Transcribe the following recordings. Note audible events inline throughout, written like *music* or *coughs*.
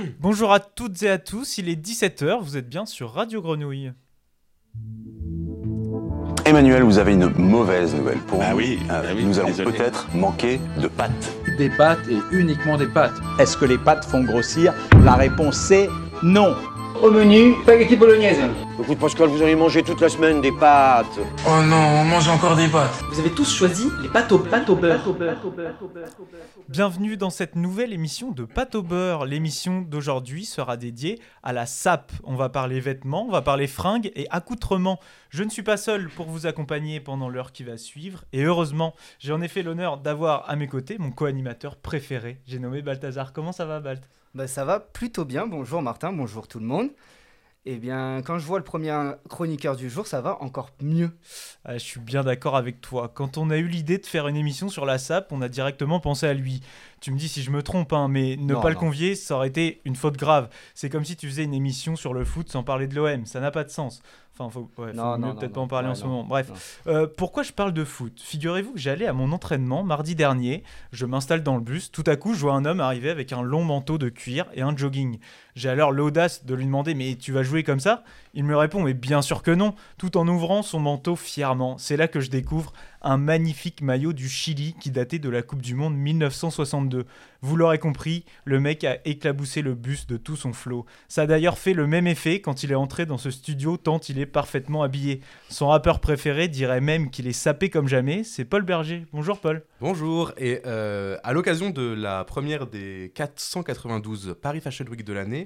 *clears throat* Bonjour à toutes et à tous, il est 17h, vous êtes bien sur Radio Grenouille. Emmanuel, vous avez une mauvaise nouvelle pour Bah nous. oui, Euh, bah oui, nous allons peut-être manquer de pâtes. Des pâtes et uniquement des pâtes. Est-ce que les pâtes font grossir? La réponse c'est non. Au menu, spaghetti bolognaise. Écoute Pascal, vous auriez mangé toute la semaine des pâtes. Oh non, on mange encore des pâtes. Vous avez tous choisi les pâtes au, pâtes au beurre. Bienvenue dans cette nouvelle émission de Pâte au beurre. L'émission d'aujourd'hui sera dédiée à la SAP. On va parler vêtements, on va parler fringues et accoutrements. Je ne suis pas seul pour vous accompagner pendant l'heure qui va suivre. Et heureusement, j'ai en effet l'honneur d'avoir à mes côtés mon co-animateur préféré. J'ai nommé Balthazar. Comment ça va, Balt? Bah, ça va plutôt bien. Bonjour Martin, bonjour tout le monde. Eh bien, quand je vois le premier chroniqueur du jour, ça va encore mieux. Ah, je suis bien d'accord avec toi. Quand on a eu l'idée de faire une émission sur la SAP, on a directement pensé à lui. Tu me dis si je me trompe, hein, mais ne Non, pas le convier, ça aurait été une faute grave. C'est comme si tu faisais une émission sur le foot sans parler de l'OM. Ça n'a pas de sens. Enfin, faut, ouais, faut Non, mieux non, peut-être pas en non. parler en ce moment. Bref. Euh, pourquoi je parle de foot? Figurez-vous que j'allais à mon entraînement mardi dernier. Je m'installe dans le bus. Tout à coup, je vois un homme arriver avec un long manteau de cuir et un jogging. J'ai alors l'audace de lui demander Mais tu vas jouer comme ça? Il me répond Mais bien sûr que non, tout en ouvrant son manteau fièrement. C'est là que je découvre un magnifique maillot du Chili qui datait de la Coupe du Monde 1962. Vous l'aurez compris, le mec a éclaboussé le bus de tout son flot. Ça a d'ailleurs fait le même effet quand il est entré dans ce studio tant il est parfaitement habillé. Son rappeur préféré dirait même qu'il est sapé comme jamais, c'est Paul Berger. Bonjour Paul. Bonjour, et euh, à l'occasion de la première des 492 Paris Fashion Week de l'année,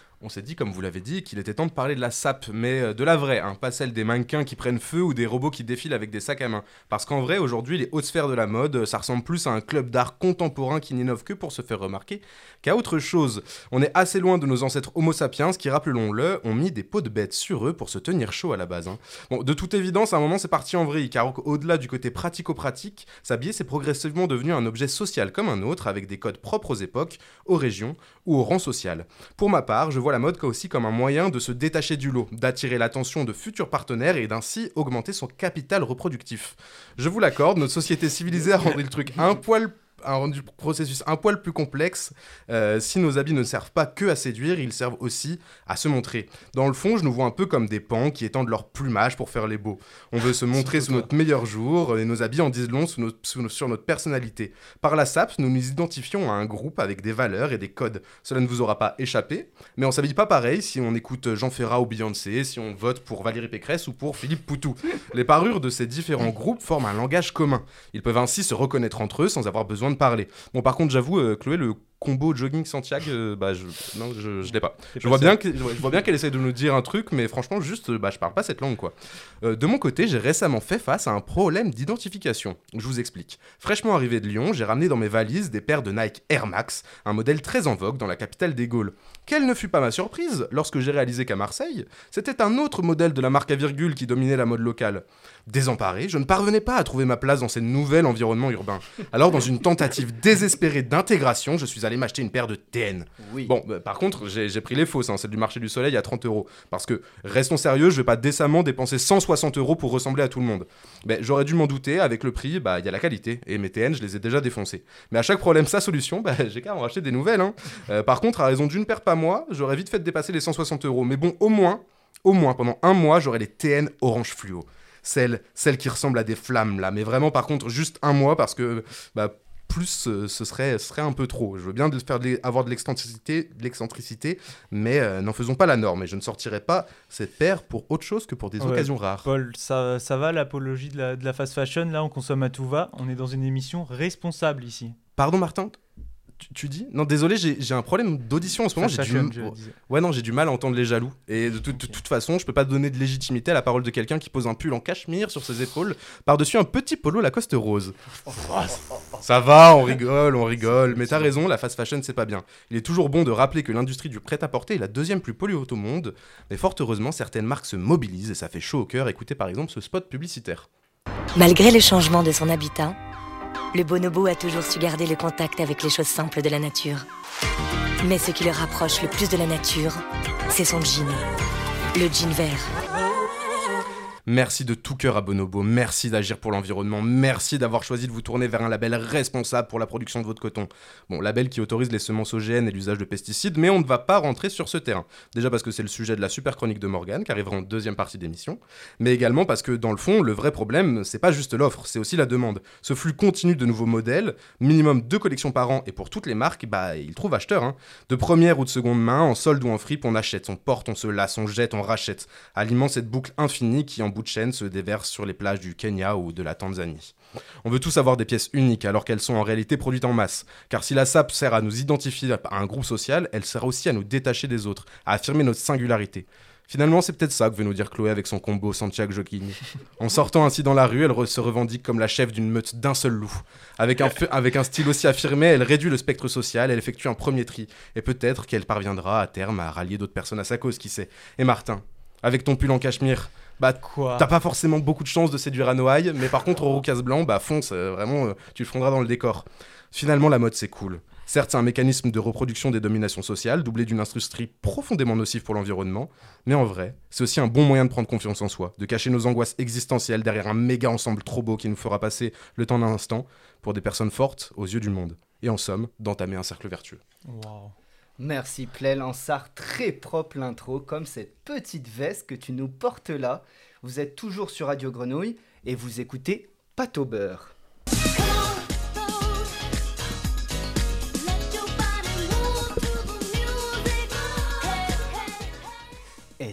on s'est dit, comme vous l'avez dit, qu'il était temps de parler de la SAP, mais euh, de la vraie, hein, pas celle des mannequins qui prennent feu ou des robots qui défilent avec des sacs à main. Parce qu'en vrai, aujourd'hui, les hautes sphères de la mode, ça ressemble plus à un club d'art contemporain qui n'innove que pour se faire remarquer qu'à autre chose. On est assez loin de nos ancêtres Homo sapiens qui, rappelons-le, ont mis des peaux de bêtes sur eux pour se tenir chaud à la base. hein. Bon, de toute évidence, à un moment, c'est parti en vrille, car au- au-delà du côté pratico-pratique, s'habiller, c'est progressivement devenu un objet social comme un autre, avec des codes propres aux époques, aux régions ou au rang social. Pour ma part, je vois la mode aussi comme un moyen de se détacher du lot, d'attirer l'attention de futurs partenaires et d'ainsi augmenter son capital reproductif. Je vous l'accorde, notre société civilisée a *laughs* rendu le truc un poil a rendu processus un poil plus complexe. Euh, si nos habits ne servent pas que à séduire, ils servent aussi à se montrer. Dans le fond, je nous vois un peu comme des pans qui étendent leur plumage pour faire les beaux. On veut se *laughs* montrer sous notre meilleur jour et nos habits en disent long sous nos- sous nos- sur notre personnalité. Par la SAP, nous nous identifions à un groupe avec des valeurs et des codes. Cela ne vous aura pas échappé, mais on s'habille pas pareil si on écoute Jean Ferrat ou Beyoncé, si on vote pour Valérie Pécresse ou pour Philippe Poutou. *laughs* Les parures de ces différents groupes forment un langage commun. Ils peuvent ainsi se reconnaître entre eux sans avoir besoin parler. Bon, par contre, j'avoue, euh, Chloé, le combo jogging Santiago, euh, bah, je, non, je, je l'ai pas. Je vois, bien que- je vois- bien qu'elle essaie de nous dire un truc, mais franchement, juste, euh, bah, je parle pas cette langue, quoi. Euh, de mon côté, j'ai récemment fait face à un problème d'identification. Je vous explique. Fraîchement arrivé de Lyon, j'ai ramené dans mes valises des paires de Nike Air Max, un modèle très en vogue dans la capitale des Gaules. Quelle ne fut pas ma surprise lorsque j'ai réalisé qu'à Marseille, c'était un autre modèle de la marque à virgule qui dominait la mode locale. Désemparé, je ne parvenais pas à trouver ma place dans ce nouvel environnement urbain. Alors, dans une tentative désespérée d'intégration, je suis allé m'acheter une paire de TN. Oui. Bon, bah, par contre, j'ai pris les fausses, hein, celle du marché du soleil à 30 euros. Parce que, restons sérieux, je vais pas décemment dépenser 160 euros pour ressembler à tout le monde. Ben, J'aurais dû m'en douter, avec le prix, bah, il y a la qualité. Et mes TN, je les ai déjà défoncés. Mais à chaque problème, sa solution, bah, *laughs* j'ai qu'à en racheter des nouvelles. hein. Euh, par contre, à raison d'une paire pas moi, j'aurais vite fait de dépasser les 160 euros. Mais bon, au moins, au moins, pendant un mois, j'aurai les TN orange fluo. Celles, celles qui ressemblent à des flammes, là. Mais vraiment, par contre, juste un mois, parce que, bah, plus euh, ce serait, ce serait un peu trop. Je veux bien de faire de avoir de l'excentricité, de l'excentricité, mais euh, n'en faisons pas la norme. Et je ne sortirai pas cette paire pour autre chose que pour des Ouais. occasions rares. Paul, ça, ça va l'apologie de la, de la fast fashion? Là, on consomme à tout va. On est dans une émission responsable ici. Pardon, Martin? Tu, tu dis Non, désolé, j'ai j'ai un problème d'audition en ce moment. J'ai du... Ouais, non, j'ai du mal à entendre les jaloux. Et de, toute- de toute façon, je peux pas donner de légitimité à la parole de quelqu'un qui pose un pull en cachemire sur ses épaules, par-dessus un petit polo Lacoste rose. Ça va, on rigole, on rigole. Mais t'as raison, la fast fashion, c'est pas bien. Il est toujours bon de rappeler que l'industrie du prêt-à-porter est la deuxième plus polluante au monde. Mais fort heureusement, certaines marques se mobilisent et ça fait chaud au cœur. Écoutez par exemple ce spot publicitaire. Malgré le changement de son habitat, le bonobo a toujours su garder le contact avec les choses simples de la nature. Mais ce qui le rapproche le plus de la nature, c'est son jean. Le jean vert. Merci de tout cœur à Bonobo, merci d'agir pour l'environnement, merci d'avoir choisi de vous tourner vers un label responsable pour la production de votre coton. Bon, label qui autorise les semences OGN et l'usage de pesticides, mais on ne va pas rentrer sur ce terrain. Déjà parce que c'est le sujet de la super chronique de Morgane, qui arrivera en deuxième partie d'émission, mais également parce que dans le fond, le vrai problème, c'est pas juste l'offre, c'est aussi la demande. Ce flux continu de nouveaux modèles, minimum deux collections par an, et pour toutes les marques, bah, ils trouvent acheteurs. Hein. De première ou de seconde main, en solde ou en fripe, on achète, on porte, on se lasse, on jette, on rachète, alimente cette boucle infinie qui, en bout de chaîne, se déverse sur les plages du Kenya ou de la Tanzanie. On veut tous avoir des pièces uniques alors qu'elles sont en réalité produites en masse. Car si la SAP sert à nous identifier à un groupe social, elle sert aussi à nous détacher des autres, à affirmer notre singularité. Finalement, c'est peut-être ça que veut nous dire Chloé avec son combo Santiago Joaquin. En sortant ainsi dans la rue, elle se revendique comme la chef d'une meute d'un seul loup. Avec un, avec un style aussi affirmé, elle réduit le spectre social, elle effectue un premier tri. Et peut-être qu'elle parviendra à terme à rallier d'autres personnes à sa cause, qui sait. Et Martin, avec ton pull en cachemire, bah Quoi t'as pas forcément beaucoup de chance de séduire à Noailles, mais par contre au Roucas Blanc, bah fonce, euh, vraiment, euh, tu le fondras dans le décor. Finalement, la mode c'est cool. Certes, c'est un mécanisme de reproduction des dominations sociales, doublé d'une industrie profondément nocive pour l'environnement, mais en vrai, c'est aussi un bon moyen de prendre confiance en soi, de cacher nos angoisses existentielles derrière un méga ensemble trop beau qui nous fera passer le temps d'un instant pour des personnes fortes aux yeux du monde. Et en somme, d'entamer un cercle vertueux. Wow. Merci Plel, en sart très propre l'intro, comme cette petite veste que tu nous portes là. Vous êtes toujours sur Radio Grenouille et vous écoutez Pâte au beurre.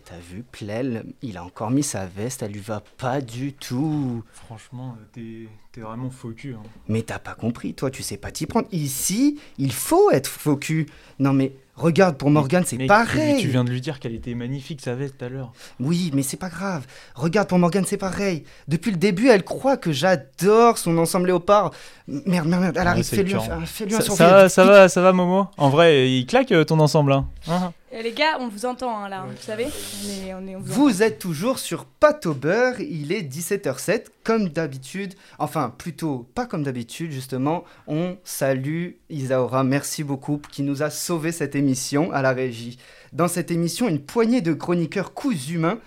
T'as vu, Plel, il a encore mis sa veste, elle lui va pas du tout. Franchement, euh, t'es vraiment faux cul. hein. Mais t'as pas compris, toi, tu sais pas t'y prendre. Ici, il faut être faux cul. Non mais regarde, pour Morgane, c'est pareil. Tu viens de lui dire qu'elle était magnifique, sa veste tout à l'heure. Oui, mais c'est pas grave. Regarde, pour Morgane, c'est pareil. Depuis le début, elle croit que j'adore son ensemble léopard. Merde, merde, merde. Elle arrive, fais-lui un, fais-lui un Ça, ça, va, ça va, ça va, Momo? En vrai, il claque euh, ton ensemble. Hein. Et les gars, on vous entend hein, là, vous savez on est, on est, on vous Vous êtes toujours sur Pâte au beurre, il est 17h07, comme d'habitude, enfin plutôt pas comme d'habitude justement, on salue Isaora, merci beaucoup, qui nous a sauvé cette émission à la régie. Dans cette émission, une poignée de chroniqueurs coups humains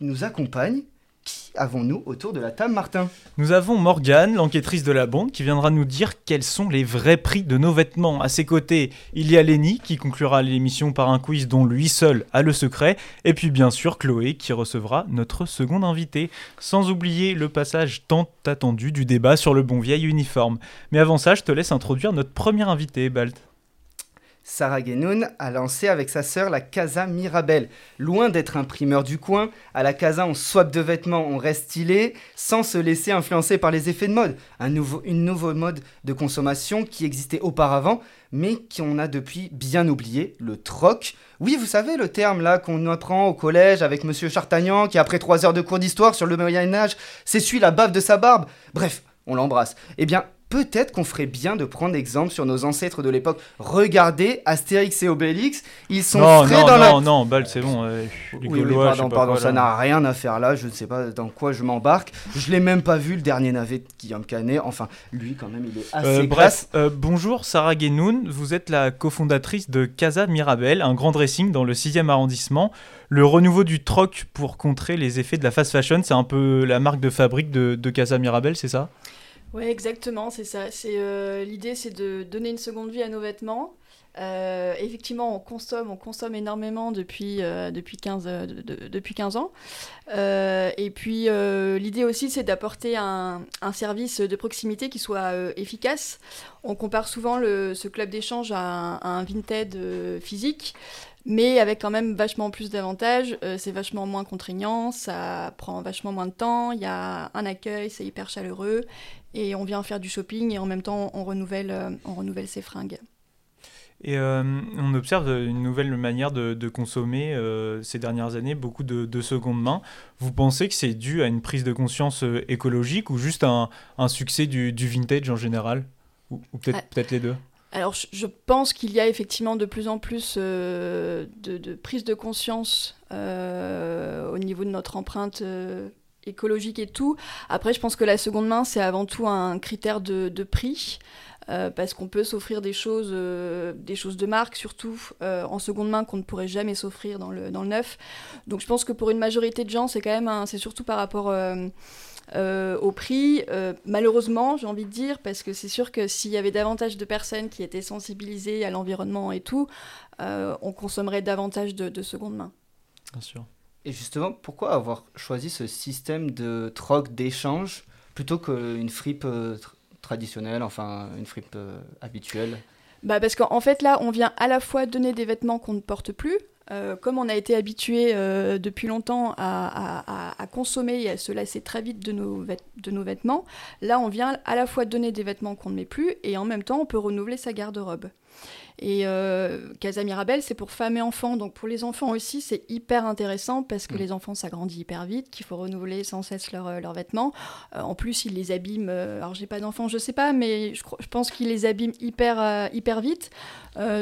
nous accompagnent. Qui avons-nous autour de la table, Martin? Nous avons Morgane, l'enquêtrice de la bande, qui viendra nous dire quels sont les vrais prix de nos vêtements. À ses côtés, il y a Lenny, qui conclura l'émission par un quiz dont lui seul a le secret. Et puis bien sûr, Chloé, qui recevra notre second invité. Sans oublier le passage tant attendu du débat sur le bon vieil uniforme. Mais avant ça, je te laisse introduire notre premier invité, Balt. Sarah Guénoun a lancé avec sa sœur la Casa Mirabel. Loin d'être un primeur du coin, à la Casa on swap de vêtements, on reste stylé, sans se laisser influencer par les effets de mode. Un nouveau, mode de consommation qui existait auparavant, mais qu'on a depuis bien oublié, le troc. Oui, vous savez le terme là qu'on apprend au collège avec Monsieur Chartagnan, qui après trois heures de cours d'histoire sur le Moyen Âge s'essuie la bave de sa barbe. Bref, on l'embrasse. Eh bien, peut-être qu'on ferait bien de prendre exemple sur nos ancêtres de l'époque. Regardez Astérix et Obélix, ils sont non, frais non, dans la... non, non, Balt, c'est bon. euh, les Oui, oui, Gaulois, sais pardon, pas pardon, quoi, ça n'a rien à faire là, je ne sais pas dans quoi je m'embarque. Je l'ai même pas vu, le dernier navet de Guillaume Canet. Enfin, lui, quand même, il est assez Euh, bref, euh, bonjour Sarah Guénoun, vous êtes la cofondatrice de Casa Mirabel, un grand dressing dans le 6e arrondissement. Le renouveau du troc pour contrer les effets de la fast fashion, c'est un peu la marque de fabrique de, de Casa Mirabel, c'est ça? Oui, exactement, c'est ça. Euh, L'idée, c'est de donner une seconde vie à nos vêtements. Euh, effectivement, on consomme, on consomme énormément depuis, euh, depuis, 15, euh, de- de- depuis 15 ans. Et puis, l'idée aussi, c'est d'apporter un, un service de proximité qui soit efficace. On compare souvent le- ce club d'échange à, un- Vinted physique, mais avec quand même vachement plus d'avantages. C'est vachement moins contraignant, ça prend vachement moins de temps, il y a un accueil, c'est hyper chaleureux, et on vient faire du shopping et en même temps, on renouvelle, euh, on renouvelle ses fringues. Et euh, on observe une nouvelle manière de, de consommer euh, ces dernières années, beaucoup de, de seconde main. Vous pensez que c'est dû à une prise de conscience écologique ou juste un, un succès du, du vintage en général? Ou, ou peut-être les deux? Alors, je, je pense qu'il y a effectivement de plus en plus euh, de, de prise de conscience euh, au niveau de notre empreinte euh, écologique et tout. Après, je pense que la seconde main, c'est avant tout un critère de, prix. parce qu'on peut s'offrir des choses, des choses de marque, surtout en seconde main qu'on ne pourrait jamais s'offrir dans le, neuf. Donc je pense que pour une majorité de gens, c'est quand même, c'est surtout par rapport au prix. malheureusement, j'ai envie de dire, parce que c'est sûr que s'il y avait davantage de personnes qui étaient sensibilisées à l'environnement et tout, on consommerait davantage de seconde main. Bien sûr. Et justement, pourquoi avoir choisi ce système de troc, d'échange, plutôt qu'une fripe euh, traditionnelle, enfin une fripe euh, habituelle? Bah Parce qu'en fait, là, on vient à la fois donner des vêtements qu'on ne porte plus, euh, comme on a été habitué depuis longtemps à, consommer et à se lasser très vite de nos vêtements, là on vient à la fois donner des vêtements qu'on ne met plus et en même temps on peut renouveler sa garde-robe. Et euh, Casa Mirabel, c'est pour femmes et enfants. Donc pour les enfants aussi, c'est hyper intéressant parce que mm. les enfants, ça grandit hyper vite, qu'il faut renouveler sans cesse euh, leurs vêtements. Euh, en plus, ils les abîment. Euh, alors j'ai pas d'enfants, je sais pas, mais je, je pense qu'ils les abîment hyper, hyper vite.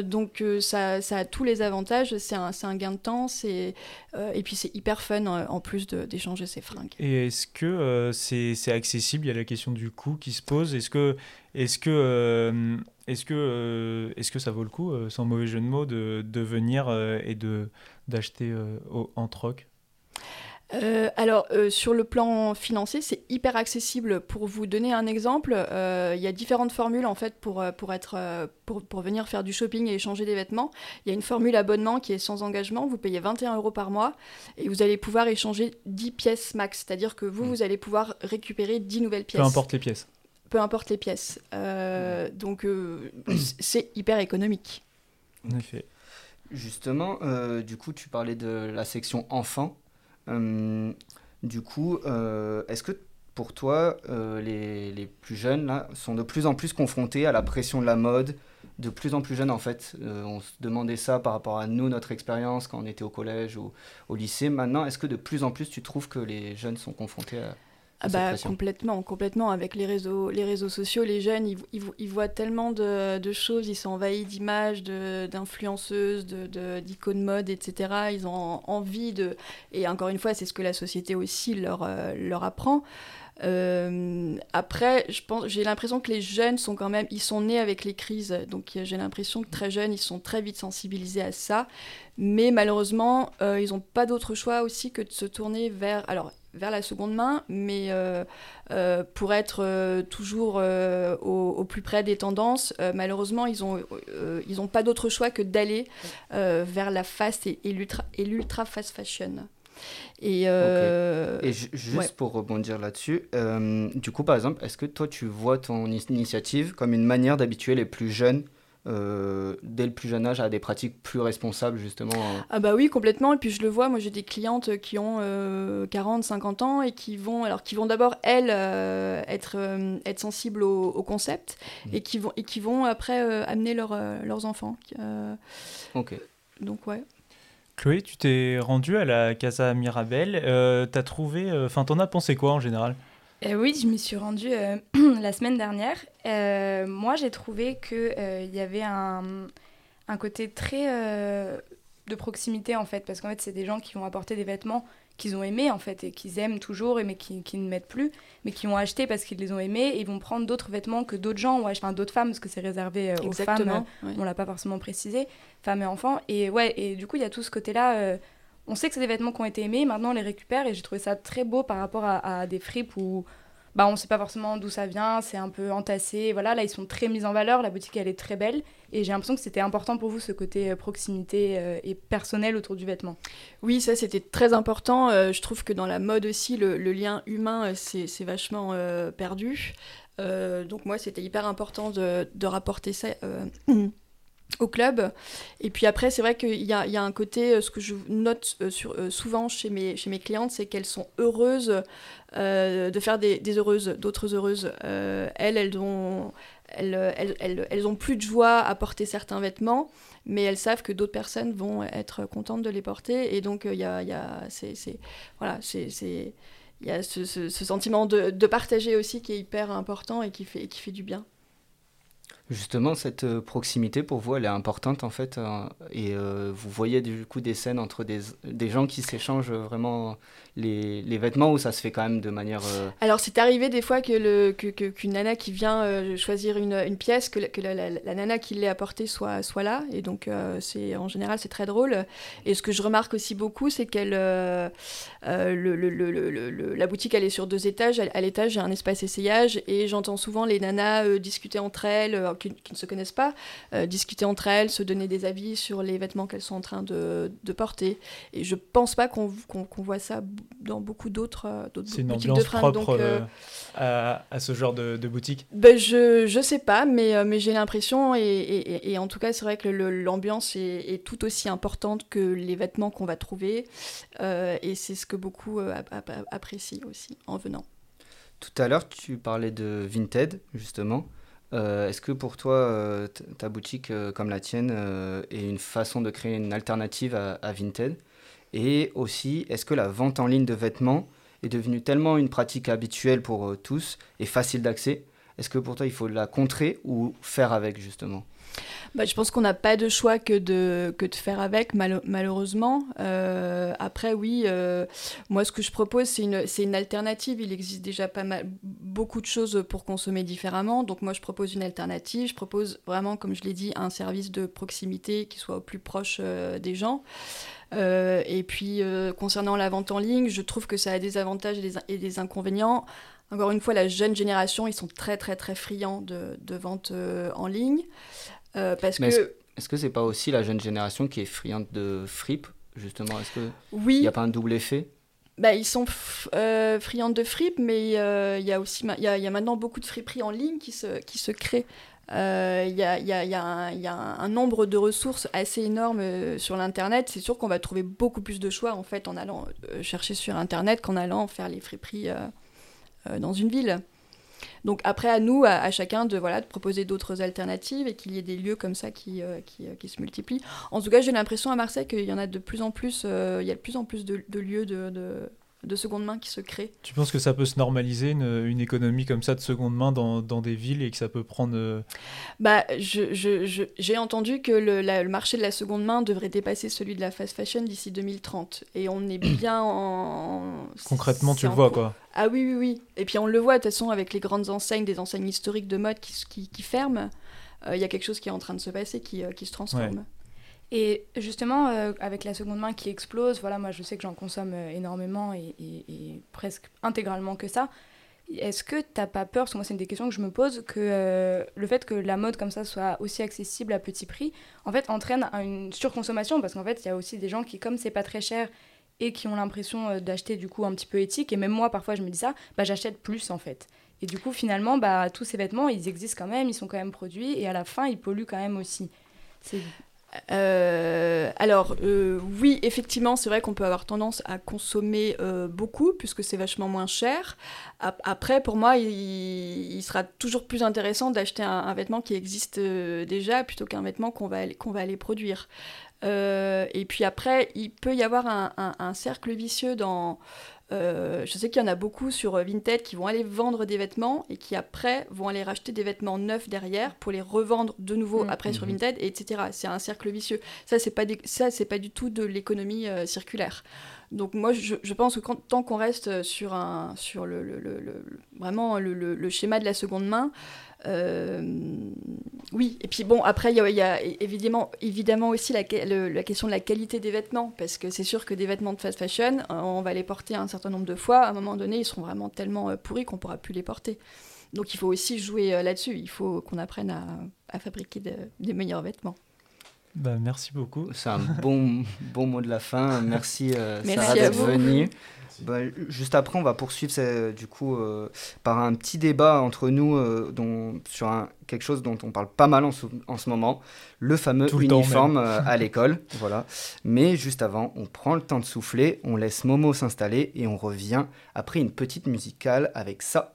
donc ça, ça, a tous les avantages. C'est un, un, gain de temps. Et puis c'est hyper fun en plus d'échanger ses fringues. Et est-ce que c'est accessible? Il y a la question du coût qui se pose. Est-ce que est-ce que est-ce que, euh, est-ce que ça vaut le coup, euh, sans mauvais jeu de mots, de, de venir euh, et de, d'acheter en troc? Alors, sur le plan financier, c'est hyper accessible. Pour vous donner un exemple, il y a différentes formules en fait pour, pour, être, pour, pour, venir faire du shopping et échanger des vêtements. Il y a une formule abonnement qui est sans engagement. Vous payez 21 euros par mois et vous allez pouvoir échanger 10 pièces max. C'est-à-dire que vous, mmh. vous allez pouvoir récupérer 10 nouvelles pièces. Peu importe les pièces peu importe les pièces. Euh, donc euh, *coughs* c'est hyper économique. En effet. Justement, euh, du coup, tu parlais de la section enfants. du coup, est-ce que pour toi, les, les, plus jeunes là, sont de plus en plus confrontés à la pression de la mode? De plus en plus jeunes en fait. on se demandait ça par rapport à nous, notre expérience quand on était au collège ou au lycée. Maintenant, est-ce que de plus en plus tu trouves que les jeunes sont confrontés à, ah bah, complètement, complètement. Avec les réseaux, les réseaux sociaux, les jeunes, ils, ils, voient tellement de, de, choses, ils sont envahis d'images, d'influenceuses, d'icônes de, mode, etc. Ils ont envie de... Et encore une fois, c'est ce que la société aussi leur, euh, leur apprend. Euh, après, je pense, j'ai l'impression que les jeunes sont quand même, ils sont nés avec les crises, donc j'ai l'impression que très jeunes, ils sont très vite sensibilisés à ça, mais malheureusement, euh, ils n'ont pas d'autre choix aussi que de se tourner vers, alors vers la seconde main, mais euh, euh, pour être euh, toujours au, plus près des tendances, malheureusement, ils n'ont ils ont pas d'autre choix que d'aller vers la fast et, et l'ultra fast fashion. Et, et juste pour rebondir là-dessus, du coup, par exemple, est-ce que toi, tu vois ton initiative comme une manière d'habituer les plus jeunes euh, dès le plus jeune âge à des pratiques plus responsables justement Ah bah oui complètement. Et puis je le vois moi j'ai des clientes qui ont 40 50 ans et qui vont alors qui vont d'abord elles euh, être euh, être sensibles au, concept mmh. et qui vont et qui vont après amener leurs enfants ok. Donc ouais. Chloé, tu t'es rendue à la Casa Mirabel. t'as trouvé, enfin, t'en as pensé quoi en général? Euh, oui, je m'y suis rendue euh, *clears throat* la semaine dernière. Euh, moi, j'ai trouvé qu'il y avait un, un, côté très de proximité, en fait, parce qu'en fait, c'est des gens qui vont apporter des vêtements qu'ils ont aimés, en fait, et qu'ils aiment toujours, mais qui, qui, ne mettent plus, mais qui ont acheté parce qu'ils les ont aimés, et ils vont prendre d'autres vêtements que d'autres gens ont acheté, enfin, d'autres femmes, parce que c'est réservé aux femmes, on l'a pas forcément précisé, femmes et enfants. Et ouais, et du coup, il y a tout ce côté-là on sait que c'est des vêtements qui ont été aimés, maintenant on les récupère et j'ai trouvé ça très beau par rapport à, des fripes où bah, on ne sait pas forcément d'où ça vient, c'est un peu entassé. Voilà, là ils sont très mis en valeur, la boutique elle est très belle et j'ai l'impression que c'était important pour vous ce côté euh, proximité euh, et personnel autour du vêtement. Oui, ça c'était très important. Euh, je trouve que dans la mode aussi, le, lien humain c'est vachement perdu. donc moi c'était hyper important de, de rapporter ça. *clears throat* au club. Et puis après, c'est vrai qu'il y, y a, un côté, euh, ce que je note euh, sur, euh, souvent chez mes, chez mes clientes, c'est qu'elles sont heureuses de faire des, heureuses, d'autres heureuses. elles, elles ont, elles, elles, elles, ont plus de joie à porter certains vêtements, mais elles savent que d'autres personnes vont être contentes de les porter. Et donc, il y a, y a c'est, voilà, c'est, il y a ce, ce, ce sentiment de, de, partager aussi qui est hyper important et qui fait, qui fait du bien. Justement, cette euh, proximité pour vous, elle est importante en fait. euh, et euh, vous voyez du coup des scènes entre des, des gens qui s'échangent vraiment les, les vêtements ou ça se fait quand même de manière. Alors, c'est arrivé des fois que le que, que- qu'une nana qui vient choisir une, une pièce, que, que la, nana qui l'ait apportée soit, soit là. Et donc, c'est en général, c'est très drôle. Et ce que je remarque aussi beaucoup, c'est qu'elle. le, le- le- la boutique, elle est sur deux étages. À, l'étage, a un espace essayage. Et j'entends souvent les nanas discuter entre elles, qui, qui ne se connaissent pas, euh, discuter entre elles, se donner des avis sur les vêtements qu'elles sont en train de, de porter. Et je pense pas qu'on voit ça dans beaucoup d'autres euh, d'autres C'est une boutiques de ambiance fringues. propre donc, euh, euh, à, à ce genre de, de boutique. ben, je, je sais pas, mais, euh, mais j'ai l'impression, et, et- et- et en tout cas, c'est vrai que l'ambiance est, est tout aussi importante que les vêtements qu'on va trouver, euh, et c'est ce que beaucoup euh, ap- ap- apprécient aussi en venant. Tout à l'heure, tu parlais de Vinted, justement. Euh, Est-ce que pour toi, euh, ta boutique euh, comme la tienne est une façon de créer une alternative à, Vinted? Et aussi, est-ce que la vente en ligne de vêtements est devenue tellement une pratique habituelle pour tous et facile d'accès? Est-ce que pour toi, il faut la contrer ou faire avec, justement? Bah, je pense qu'on n'a pas de choix que de, que de faire avec, malheureusement. Euh, après, oui, euh, moi, ce que je propose, c'est une, une alternative. Il existe déjà pas mal, beaucoup de choses pour consommer différemment. Donc, moi, je propose une alternative. Je propose vraiment, comme je l'ai dit, un service de proximité qui soit au plus proche euh, des gens. Et puis, concernant la vente en ligne, je trouve que ça a des avantages et des, inconvénients. Encore une fois, la jeune génération, ils sont très, très, très friands de, vente en ligne. Euh, parce Mais que... est-ce est-ce que c'est pas aussi la jeune génération qui est friande de fripe, justement? Est-ce que Oui. il n'y a pas un double effet? Bah, ils sont f- euh, friands de fripes, mais euh, il y a aussi il y a, il y a maintenant beaucoup de friperies en ligne qui se, qui se créent. Euh, Il y, a, y a- y un- y a un nombre de ressources assez énorme sur l'internet. C'est sûr qu'on va trouver beaucoup plus de choix en fait en allant chercher sur internet qu'en allant faire les friperies dans une ville. Donc après à nous, à, chacun de voilà de proposer d'autres alternatives et qu'il y ait des lieux comme ça qui, euh, euh, qui se multiplient. En tout cas, j'ai l'impression à Marseille qu'il y en a de plus en plus, euh, il y a de plus en plus de, lieux de, de seconde main qui se créent. Tu penses que ça peut se normaliser, une, une économie comme ça de seconde main dans, dans des villes et que ça peut prendre... euh, Bah, je, je, je- j'ai entendu que le, la- le marché de la seconde main devrait dépasser celui de la fast fashion d'ici 2030. Et on est *clears throat* bien en... Concrètement, tu le vois, cours. quoi. Ah oui, oui, oui. Et puis on le voit, de toute façon, avec les grandes enseignes, des enseignes historiques de mode qui, qui ferment, euh, il y a quelque chose qui est en train de se passer, qui, euh, qui se transforme. Et justement, euh, avec la seconde main qui explose, voilà, moi je sais que j'en consomme euh, énormément et, presque intégralement que ça. Est-ce que t'as pas peur, parce que moi c'est une des questions que je me pose, que euh, le fait que la mode comme ça soit aussi accessible à petit prix, en fait entraîne une surconsommation? Parce qu'en fait il y a aussi des gens qui, comme c'est pas très cher et qui ont l'impression d'acheter du coup un petit peu éthique, et même moi parfois je me dis ça, bah j'achète plus en fait. Et du coup finalement, bah, tous ces vêtements ils existent quand même, ils sont quand même produits et à la fin ils polluent quand même aussi. Euh, alors, euh, oui, effectivement, c'est vrai qu'on peut avoir tendance à consommer euh, beaucoup, puisque c'est vachement moins cher. Ap- Après, pour moi, il, sera toujours plus intéressant d'acheter un, vêtement qui existe déjà, plutôt qu'un vêtement qu'on va, va aller produire. Et puis après, il peut y avoir un cercle vicieux dans... euh, je sais qu'il y en a beaucoup sur euh, Vinted qui vont aller vendre des vêtements et qui après vont aller racheter des vêtements neufs derrière pour les revendre de nouveau Mm. après sur Mhm. Vinted, et etc. C'est un cercle vicieux. Ça, c'est pas, des- ça, c'est pas du tout de l'économie euh, circulaire. Donc moi, je, pense que tant qu'on reste sur, un, sur le, vraiment le, schéma de la seconde main, euh, oui. Et puis bon, après, il y a, évidemment, évidemment aussi la, la question de la qualité des vêtements, parce que c'est sûr que des vêtements de fast fashion, euh, on va les porter un certain nombre de fois. À un moment donné, ils seront vraiment tellement euh, pourris qu'on pourra plus les porter. Donc il faut aussi jouer là-dessus. Il faut qu'on apprenne à, fabriquer de- des meilleurs vêtements. Bah, merci beaucoup. C'est un bon, *laughs* bon mot de la fin. Merci, euh, Merci Sarah à d'être venue. Bah, juste après, on va poursuivre c'est, du coup euh, par un petit débat entre nous euh, dont, sur un, quelque chose dont on parle pas mal en, ce- en ce moment, le fameux le uniforme euh, à l'école. *laughs* voilà. Mais juste avant, on prend le temps de souffler, on laisse Momo s'installer et on revient après une petite musicale avec ça.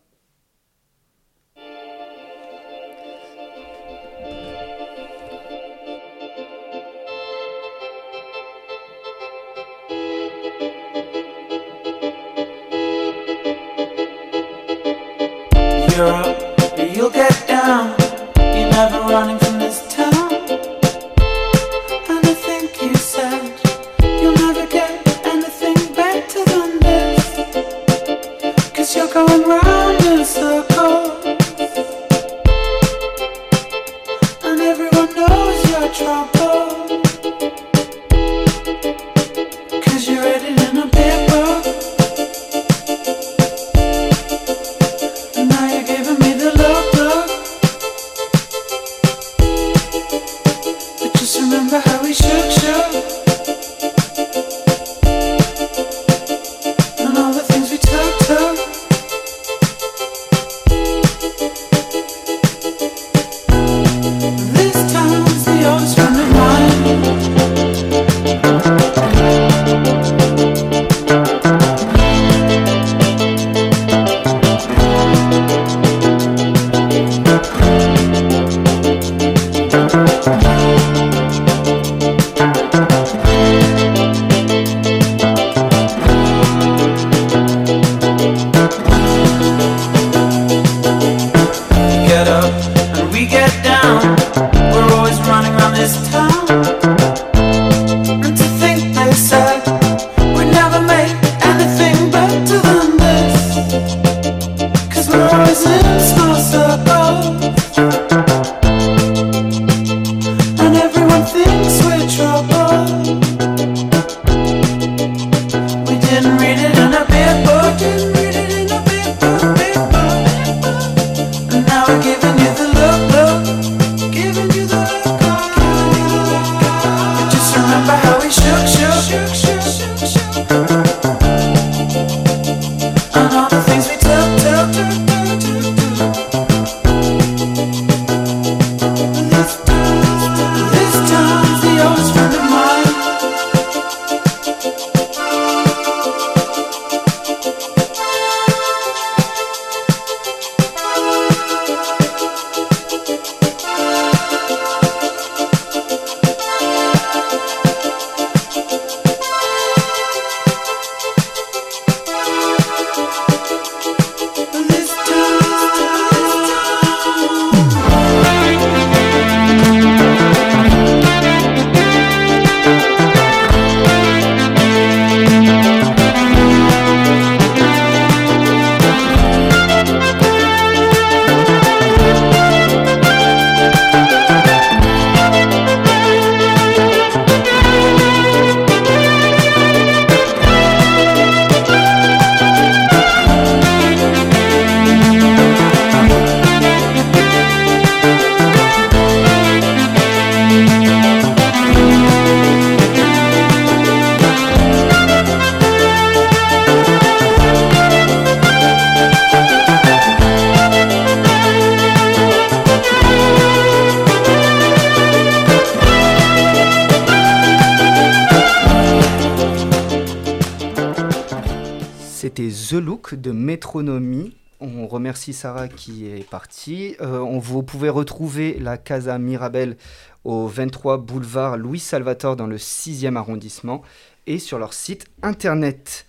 De Métronomie. On remercie Sarah qui est partie. Euh, on, vous pouvez retrouver la Casa Mirabel au 23 boulevard Louis Salvatore dans le 6e arrondissement et sur leur site internet.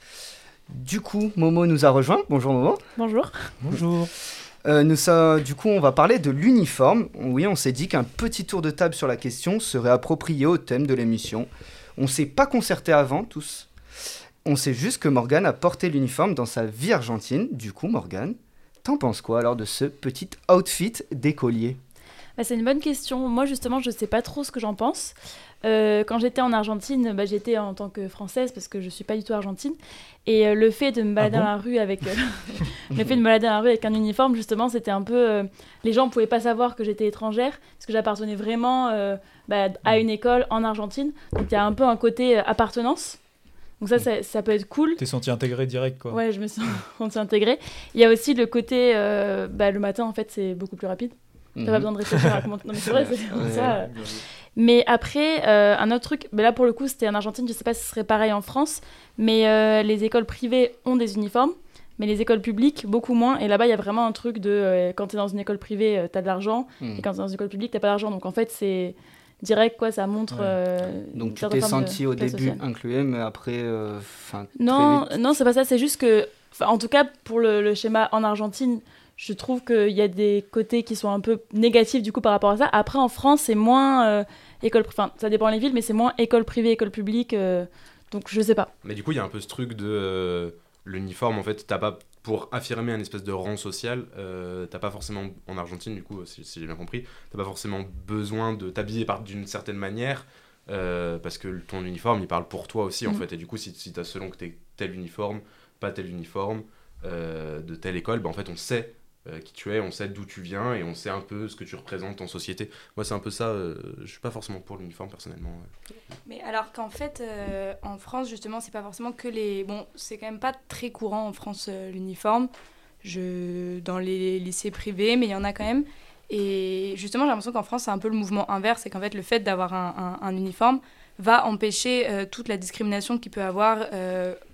Du coup, Momo nous a rejoint. Bonjour Momo. Bonjour. Bonjour. *laughs* Euh, nous ça, du coup, on va parler de l'uniforme. Oui, on s'est dit qu'un petit tour de table sur la question serait approprié au thème de l'émission. On s'est pas concerté avant, tous. On sait juste que Morgane a porté l'uniforme dans sa vie argentine. Du coup, Morgane, t'en penses quoi alors de ce petit outfit d'écolier? Bah, c'est une bonne question. Moi, justement, je sais pas trop ce que j'en pense. Euh, quand j'étais en Argentine, bah, j'étais en tant que française parce que je suis pas du tout argentine. Et euh, le fait de me balader bon? dans la rue avec euh, *laughs* le fait de me balader dans la rue avec un uniforme, justement, c'était un peu. les gens pouvaient pas savoir que j'étais étrangère parce que j'appartenais vraiment bah, à une école en Argentine. Donc il y a un peu un côté appartenance. Donc ça, ça, ça peut être cool. T'es senti intégré direct, quoi. Ouais, je me suis *laughs* sentie intégrée. Il y a aussi le côté, euh, bah, le matin, en fait, c'est beaucoup plus rapide. T'as Mhm. pas besoin de réfléchir à comment... Non, mais c'est vrai, c'est Ouais, ça. ouais. Mais après, euh, un autre truc, mais là, pour le coup, c'était en Argentine, je sais pas si ce serait pareil en France, mais euh, les écoles privées ont des uniformes, mais les écoles publiques, beaucoup moins. Et là-bas, il y a vraiment un truc de, euh, quand t'es dans une école privée, euh, t'as de l'argent, Mhm. et quand t'es dans une école publique, t'as pas d'argent. Donc, en fait, c'est direct, quoi, ça montre... Ouais. euh, Donc tu t'es senti au début sociale. inclué, mais après, euh, très Non, vite. non, c'est pas ça. C'est juste que, en tout cas, pour le, le schéma en Argentine, je trouve qu'il y a des côtés qui sont un peu négatifs du coup par rapport à ça. Après, en France, c'est moins euh, école, enfin, ça dépend les villes, mais c'est moins école privée, école publique. euh, donc, je sais pas. Mais du coup, il y a un peu ce truc de euh, l'uniforme, en fait, t'as pas pour affirmer un espèce de rang social, euh, t'as pas forcément en Argentine, du coup, si, si j'ai bien compris, t'as pas forcément besoin de t'habiller d'une certaine manière. euh, parce que ton uniforme il parle pour toi aussi en Mhm. fait et du coup si, si t'as selon que t'es tel uniforme pas tel uniforme euh, de telle école bah, en fait on sait euh, qui tu es on sait d'où tu viens et on sait un peu ce que tu représentes en société moi c'est un peu ça euh, je suis pas forcément pour l'uniforme personnellement. Mais alors qu'en fait, euh, en France, justement, c'est pas forcément que les. Bon, c'est quand même pas très courant en France euh, l'uniforme. Je... Dans les lycées privés, mais il y en a quand même. Et justement, j'ai l'impression qu'en France, c'est un peu le mouvement inverse. C'est qu'en fait, le fait d'avoir un, un- un uniforme va empêcher toute la discrimination qu'il peut avoir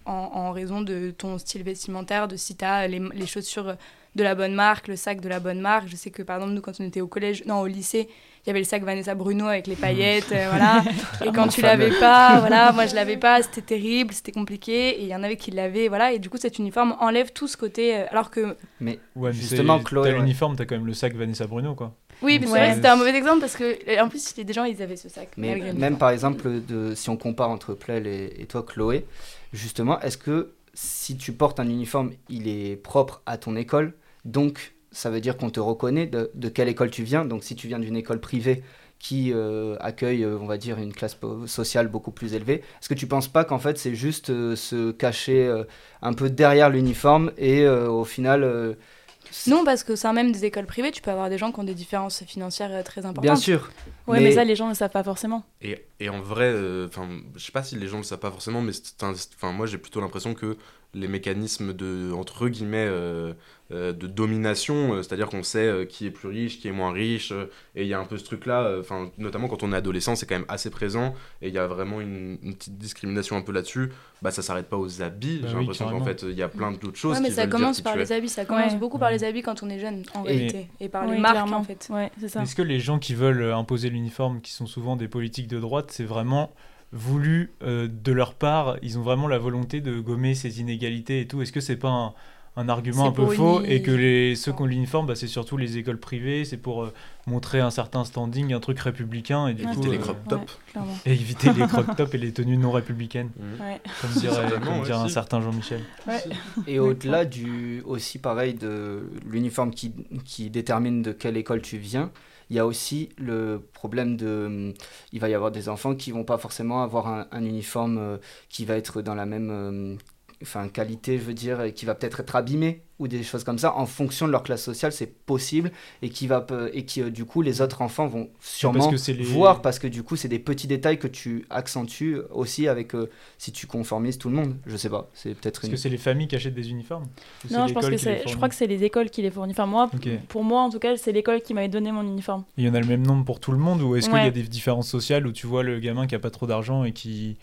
en, raison de ton style vestimentaire, de si tu as les chaussures de la bonne marque, le sac de la bonne marque. Je sais que par exemple, nous, quand on était au collège, non, au lycée, il y avait le sac Vanessa Bruno avec les paillettes, euh, voilà. *laughs* Et quand tu l'avais pas, *laughs* voilà, moi je l'avais pas, c'était terrible, c'était compliqué. Et il y en avait qui l'avaient, voilà. Et du coup, cet uniforme enlève tout ce côté. euh, alors que. Mais Ouais, mais justement, c'est- Chloé. T'as ouais. l'uniforme, t'as quand même le sac Vanessa Bruno, quoi. Oui, mais c'est Ouais. vrai que c'était un mauvais exemple parce que, euh, en plus, il y a des gens, ils avaient ce sac. Mais même par exemple, de, si on compare entre Plel et, et toi, Chloé, justement, est-ce que si tu portes un uniforme, il est propre à ton école, donc ça veut dire qu'on te reconnaît de, de quelle école tu viens. Donc si tu viens d'une école privée qui euh, accueille, euh, on va dire, une classe sociale beaucoup plus élevée, est-ce que tu penses pas qu'en fait c'est juste euh, se cacher euh, un peu derrière l'uniforme et euh, au final... euh, Non, parce que c'est même des écoles privées, tu peux avoir des gens qui ont des différences financières très importantes. Bien sûr. Ouais, mais, ça, les gens ne le savent pas forcément. Et, et en vrai, enfin, je sais pas si les gens le savent pas forcément, mais c'est un- enfin, moi j'ai plutôt l'impression que les mécanismes de entre guillemets euh, euh, de domination, euh, c'est-à-dire qu'on sait euh, qui est plus riche, qui est moins riche, euh, et il y a un peu ce truc-là, enfin, notamment quand on est adolescent, c'est quand même assez présent, et il y a vraiment une, une petite discrimination un peu là-dessus. Bah, ça s'arrête pas aux habits. Bah J'ai oui, l'impression qu'en fait, il y a plein d'autres choses Ouais, mais qui ça commence par les es. habits, ça commence Ouais. beaucoup par les habits quand on est jeune, en Et- réalité. Et par les marques, clairement. en fait. Est-ce que les gens qui veulent imposer l'uniforme, qui sont souvent des politiques de droite, c'est vraiment voulu euh, de leur part Ils ont vraiment la volonté de gommer ces inégalités et tout. Est-ce que c'est pas un, un argument un peu faux une- et que les, ceux qui ont l'uniforme, bah, c'est surtout les écoles privées, c'est pour euh, montrer un certain standing, un truc républicain et du Éviter coup, les euh, crop Ouais, tops. clairement. et éviter les *laughs* crop tops et les tenues non républicaines. Ouais. comme dirait, comme ouais, dirait un certain Jean-Michel. Ouais. Et au-delà du aussi pareil de l'uniforme qui, qui détermine de quelle école tu viens, il y a aussi le problème de il va y avoir des enfants qui vont pas forcément avoir un, un uniforme euh, qui va être dans la même euh, enfin qualité, je veux dire, qui va peut-être être abîmé ou des choses comme ça en fonction de leur classe sociale, c'est possible et qui va et qui euh, du coup les autres enfants vont sûrement que c'est les- voir parce que du coup c'est des petits détails que tu accentues aussi avec euh, si tu conformises tout le monde, je sais pas, c'est peut-être Est-ce une que c'est les familles qui achètent des uniformes Non, je pense que c'est. Je crois que c'est les écoles qui les fournissent. Enfin, moi, pour moi, en tout cas, c'est l'école qui m'avait donné mon uniforme. Il y en a le même nombre pour tout le monde ou est-ce qu'il y a des différences sociales où tu vois le gamin qui a pas trop d'argent et qui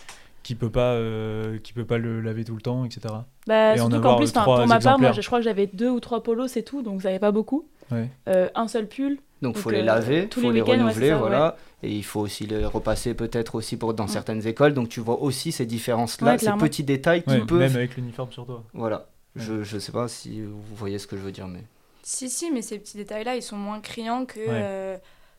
qui peut pas euh, qui peut pas le laver tout le temps etc. Bah, Et en surtout qu'en plus, pour ma part, moi, je crois que j'avais deux ou trois polos, c'est tout, donc ça n'avait pas beaucoup. Ouais. Euh, un seul pull. Donc, faut Donc, les euh, laver, tous faut les les, ouais, renouveler, ça, voilà. Et il faut aussi les repasser peut-être aussi pour dans Mm. certaines écoles. Donc tu vois aussi ces différences-là, Ouais, ces petits détails qui peuvent. même avec l'uniforme sur toi. Voilà. Je, je sais pas si vous voyez ce que je veux dire, mais. Si, si, mais ces petits détails-là, ils sont moins criants que euh,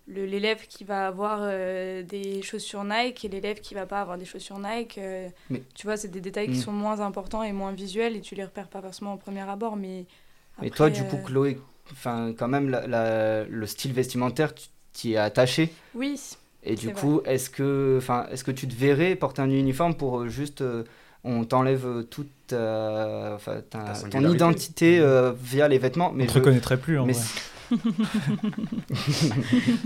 l'élève qui va avoir euh, des chaussures Nike et l'élève qui va pas avoir des chaussures Nike. euh, Mais- Tu vois, c'est des détails qui Mm. sont moins importants et moins visuels et tu les repères pas forcément au premier abord. Mais, Mais après, toi, du coup, euh, Chloé, enfin, quand même, la- la- le style vestimentaire, tu t'y es attaché. Oui. Et du coup, est-ce que, enfin, est-ce que tu te verrais porter un uniforme pour euh, juste, euh, on t'enlève euh, toute ta- ta- ton identité euh, via les vêtements, mais te je- reconnaîtrait plus, en mais vrai. *laughs*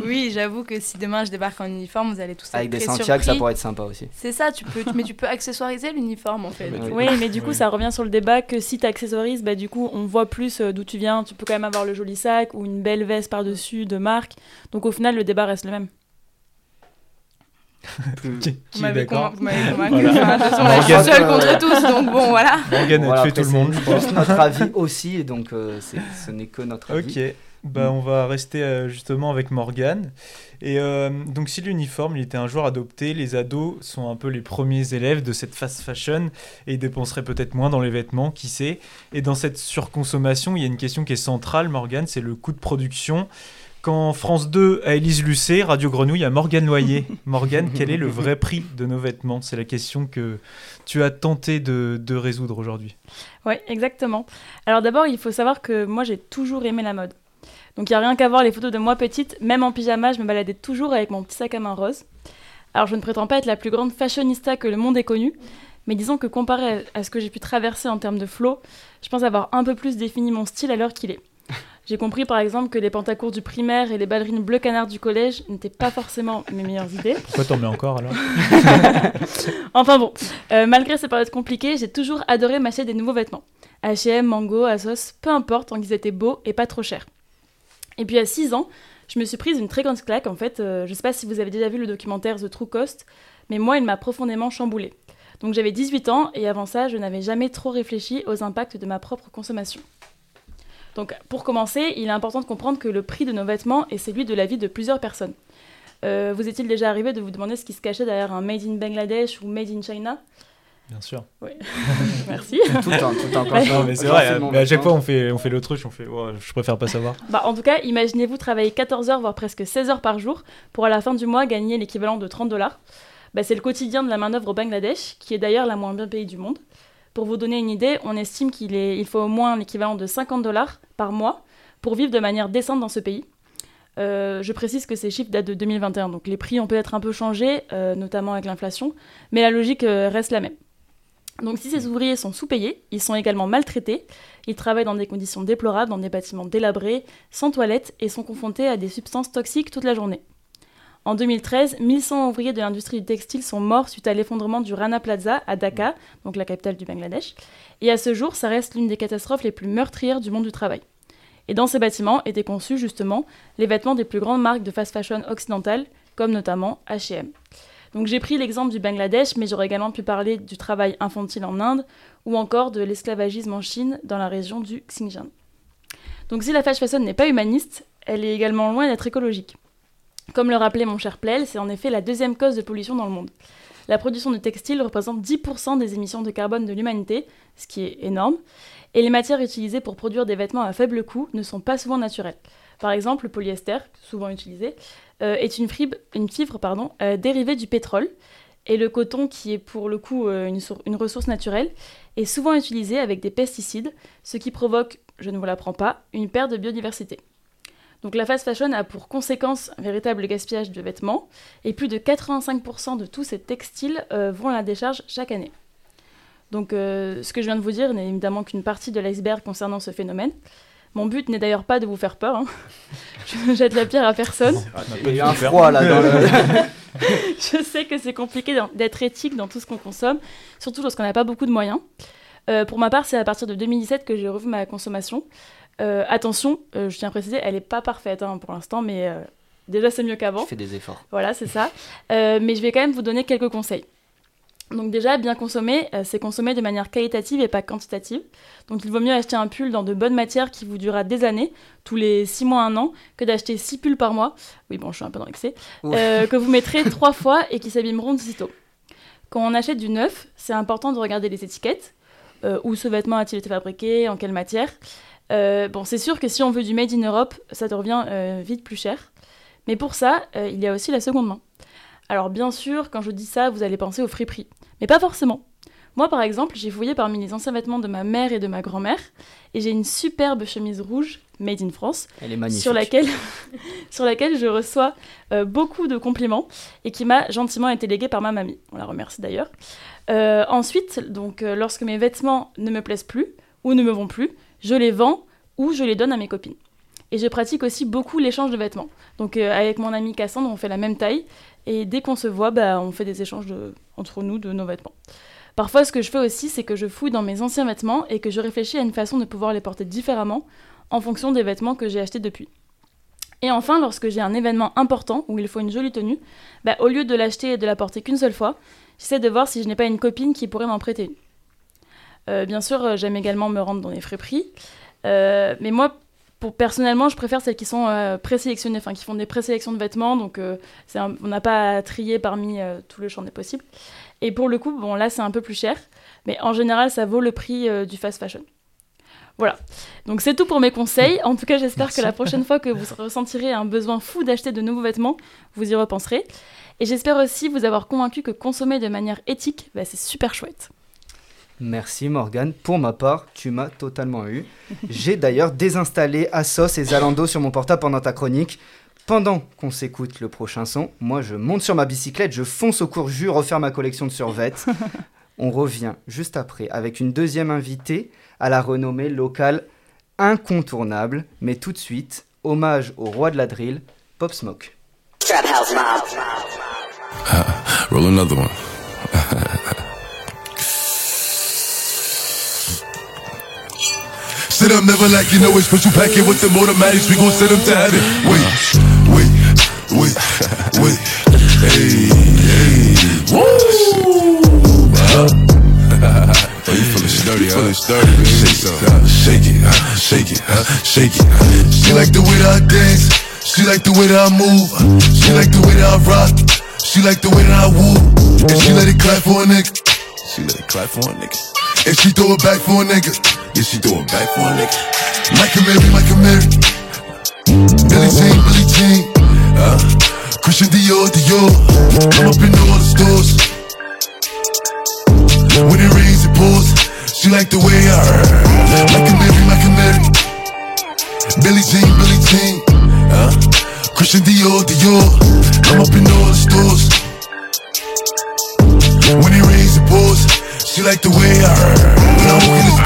oui, j'avoue que si demain je débarque en uniforme, vous allez tous être Avec des très Santiago, ça pourrait être sympa aussi. C'est ça, tu peux, mais tu peux accessoiriser l'uniforme en fait. Oui, mais du coup, ça revient sur le débat que si tu accessorises, bah, du coup, on voit plus euh, d'où tu viens. Tu peux quand même avoir le joli sac ou une belle veste par-dessus de marque. Donc au final, le débat reste le même. *laughs* Qui, est m'avez d'accord vous m'avez convaincu. Voilà. Enfin, de toute façon, là, je suis Morgane- seule contre tous, donc bon, voilà. Morgane a Voilà, tué après, tout le monde, c'est je pense. juste notre avis aussi, et donc euh, ce n'est que notre avis. Ok. Bah, on va rester euh, justement avec Morgane. Et euh, donc, si l'uniforme il était un jour adopté, les ados sont un peu les premiers élèves de cette fast fashion et ils dépenseraient peut-être moins dans les vêtements, qui sait. Et dans cette surconsommation, il y a une question qui est centrale, Morgane, c'est le coût de production. Quand France 2 a Élise Lucet, Radio Grenouille a Morgane Noyer. *laughs* Morgane, quel est le vrai prix de nos vêtements? C'est la question que tu as tenté de, de résoudre aujourd'hui. Oui, exactement. Alors d'abord, il faut savoir que moi, j'ai toujours aimé la mode. Donc il n'y a rien qu'à voir les photos de moi petite, même en pyjama, je me baladais toujours avec mon petit sac à main rose. Alors je ne prétends pas être la plus grande fashionista que le monde ait connue, mais disons que comparé à ce que j'ai pu traverser en termes de flow, je pense avoir un peu plus défini mon style à l'heure qu'il est. *laughs* J'ai compris par exemple que les pantacours du primaire et les ballerines bleu canard du collège n'étaient pas forcément mes meilleures idées. Pourquoi t'en mets encore alors? *laughs* Enfin bon, euh, malgré ces périodes compliquées, j'ai toujours adoré m'acheter des nouveaux vêtements. H&M, Mango, Asos, peu importe, tant qu'ils étaient beaux et pas trop chers. Et puis à 6 ans, je me suis prise une très grande claque en fait. Euh, je sais pas si vous avez déjà vu le documentaire The True Cost, mais moi il m'a profondément chamboulée. Donc j'avais 18 ans et avant ça, je n'avais jamais trop réfléchi aux impacts de ma propre consommation. Donc pour commencer, il est important de comprendre que le prix de nos vêtements est celui de la vie de plusieurs personnes. Euh, vous est-il déjà arrivé de vous demander ce qui se cachait derrière un Made in Bangladesh ou Made in China Bien sûr. Oui. *laughs* Merci. Tout le temps, tout le temps. Ouais. Non, mais c'est vrai, mais à chaque fois on fait, on fait l'autruche, on fait ouais, je préfère pas savoir. Bah, en tout cas, imaginez-vous travailler 14 heures, voire presque 16 heures par jour, pour à la fin du mois gagner l'équivalent de 30 dollars. Bah, c'est le quotidien de la main-d'œuvre au Bangladesh, qui est d'ailleurs la moins bien payée du monde. Pour vous donner une idée, on estime qu'il est, il faut au moins l'équivalent de 50 dollars par mois pour vivre de manière décente dans ce pays. Euh, je précise que ces chiffres datent de 2021, donc les prix ont peut-être un peu changé, euh, notamment avec l'inflation, mais la logique euh, reste la même. Donc si ces ouvriers sont sous-payés, ils sont également maltraités, ils travaillent dans des conditions déplorables, dans des bâtiments délabrés, sans toilettes et sont confrontés à des substances toxiques toute la journée. En 2013, 1100 ouvriers de l'industrie du textile sont morts suite à l'effondrement du Rana Plaza à Dhaka, donc la capitale du Bangladesh. Et à ce jour, ça reste l'une des catastrophes les plus meurtrières du monde du travail. Et dans ces bâtiments étaient conçus justement les vêtements des plus grandes marques de fast fashion occidentales, comme notamment H&M. Donc j'ai pris l'exemple du Bangladesh, mais j'aurais également pu parler du travail infantile en Inde ou encore de l'esclavagisme en Chine dans la région du Xinjiang. Donc si la fast fashion n'est pas humaniste, elle est également loin d'être écologique. Comme le rappelait mon cher Plel, c'est en effet la deuxième cause de pollution dans le monde. La production de textiles représente 10% des émissions de carbone de l'humanité, ce qui est énorme, et les matières utilisées pour produire des vêtements à faible coût ne sont pas souvent naturelles. Par exemple, le polyester, souvent utilisé, euh, est une fibre, euh, dérivée du pétrole, et le coton, qui est pour le coup euh, une, une ressource naturelle, est souvent utilisé avec des pesticides, ce qui provoque, je ne vous l'apprends pas, une perte de biodiversité. Donc la fast fashion a pour conséquence un véritable gaspillage de vêtements, et plus de 85% de tous ces textiles vont à la décharge chaque année. Donc euh, ce que je viens de vous dire n'est évidemment qu'une partie de l'iceberg concernant ce phénomène. Mon but n'est d'ailleurs pas de vous faire peur, hein. *laughs* je ne jette la pierre à personne. Il y a un froid là dans le. *laughs* je sais que c'est compliqué d'être éthique dans tout ce qu'on consomme, surtout lorsqu'on n'a pas beaucoup de moyens. Euh, pour ma part, c'est à partir de 2017 que j'ai revu ma consommation. Euh, attention, euh, je tiens à préciser, elle n'est pas parfaite hein, pour l'instant, mais euh, déjà c'est mieux qu'avant. Je fais des efforts. Voilà, c'est ça. Euh, mais je vais quand même vous donner quelques conseils. Donc déjà, bien consommer, euh, c'est consommer de manière qualitative et pas quantitative. Donc il vaut mieux acheter un pull dans de bonnes matières qui vous durera des années, tous les 6 mois, un an, que d'acheter 6 pulls par mois, oui bon je suis un peu dans l'excès, Ouais. euh, que vous *laughs* mettrez trois fois et qui s'abîmeront de sitôt. Quand on achète du neuf, c'est important de regarder les étiquettes, euh, où ce vêtement a-t-il été fabriqué, en quelle matière. Bon, c'est sûr que si on veut du made in Europe, ça te revient vite plus cher. Mais pour ça, il y a aussi la seconde main. Alors bien sûr, quand je dis ça, vous allez penser au friperie. Mais pas forcément. Moi, par exemple, j'ai fouillé parmi les anciens vêtements de ma mère et de ma grand-mère, et j'ai une superbe chemise rouge, made in France, Elle est magnifique. sur laquelle, *laughs* sur laquelle je reçois euh, beaucoup de compliments, et qui m'a gentiment été léguée par ma mamie. On la remercie d'ailleurs. Euh, ensuite, donc, euh, lorsque mes vêtements ne me plaisent plus, ou ne me vont plus, je les vends, ou je les donne à mes copines. Et je pratique aussi beaucoup l'échange de vêtements. Donc euh, avec mon amie Cassandre, on fait la même taille. Et dès qu'on se voit, bah, on fait des échanges entre nous de nos vêtements. Parfois, ce que je fais aussi, c'est que je fouille dans mes anciens vêtements et que je réfléchis à une façon de pouvoir les porter différemment en fonction des vêtements que j'ai achetés depuis. Et enfin, lorsque j'ai un événement important où il faut une jolie tenue, bah, au lieu de l'acheter et de la porter qu'une seule fois, j'essaie de voir si je n'ai pas une copine qui pourrait m'en prêter. Euh, bien sûr, euh, j'aime également me rendre dans les. Euh, mais moi, pour personnellement, je préfère celles qui sont euh, présélectionnées, enfin qui font des présélections de vêtements, donc euh, un- on n'a pas à trier parmi euh, tout le champ des possibles. Et pour le coup, bon là c'est un peu plus cher, mais en général ça vaut le prix du fast fashion. Voilà. Donc c'est tout pour mes conseils. En tout cas, j'espère que la prochaine fois que vous ressentirez un besoin fou d'acheter de nouveaux vêtements, vous y repenserez. Et j'espère aussi vous avoir convaincu que consommer de manière éthique, bah, c'est super chouette. Merci Morgane. Pour ma part, tu m'as totalement eu. J'ai d'ailleurs désinstallé Asos et Zalando sur mon portable pendant ta chronique. Pendant qu'on s'écoute le prochain son, moi je monte sur ma bicyclette, je fonce au cours jus refaire ma collection de survêtements. *laughs* On revient juste après avec une deuxième invitée à la renommée locale incontournable. Mais tout de suite, hommage au roi de la drill, Pop Smoke. Trap House Mob. Roll another one. *laughs* Sit up, never like you know it's special packet with them automatics. We gon' send them to heaven. Wait, wait, wait, wait. Hey, hey. Woo! Oh, you feeling sturdy, huh? Feeling sturdy, Shake, some. shake it, huh? shake it, huh? shake it. She like the way that I dance. She like the way that I move. She like the way that I rock. She like the way that I woo. And she let it clap for a nigga. She let it clap for a nigga. And she throw it back for a nigga. Yeah, she throw it back for a nigga. Michael Mary, Michael Mary. Billie Jean, Billie Jean. Uh, Christian Dior, Dior. I'm up in all the stores. When it rains, it pours. She like the way I Michael Mary, Michael Mary. Billie Jean, Billie Jean. Uh, Christian Dior, Dior. I'm up in all the stores. When it rains, it pours. She like the way I When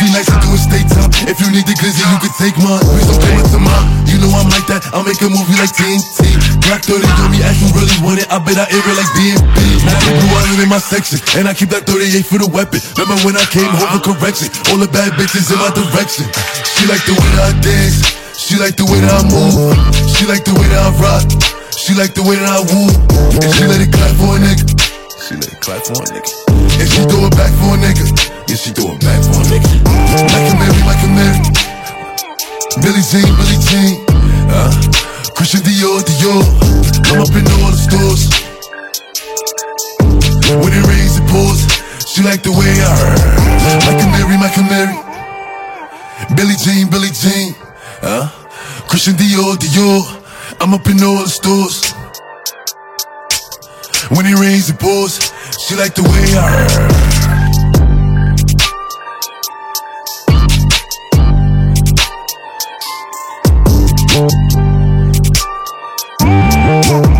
50 nights I do state time. If you need the glizzy, you can take mine. Please don't up to mine. You know I'm like that. I'll make a movie like TNT. Black 30 on me, ask you really want it. I bet I air it like DMB. Now the blue island in my section. And I keep that 38 for the weapon. Remember when I came home for correction? All the bad bitches in my direction. She like the way that I dance. She like the way that I move. She like the way that I rock. She like the way that I woo. And she let it clap for a nigga. She let clap for a nigga. And she throw it back for a nigga. Yeah, she throw it back for a nigga. Michael Mary, Michael Mary. Billie Jean, Billie Jean. Uh, Christian Dior, Dior. I'm up in all the stores. When it rains, it pours. She like the way I Michael Mary, Michael Mary. Billie Jean, Billie Jean. Uh, Christian Dior, Dior. I'm up in all the stores. When it rains, it pours. She like the way I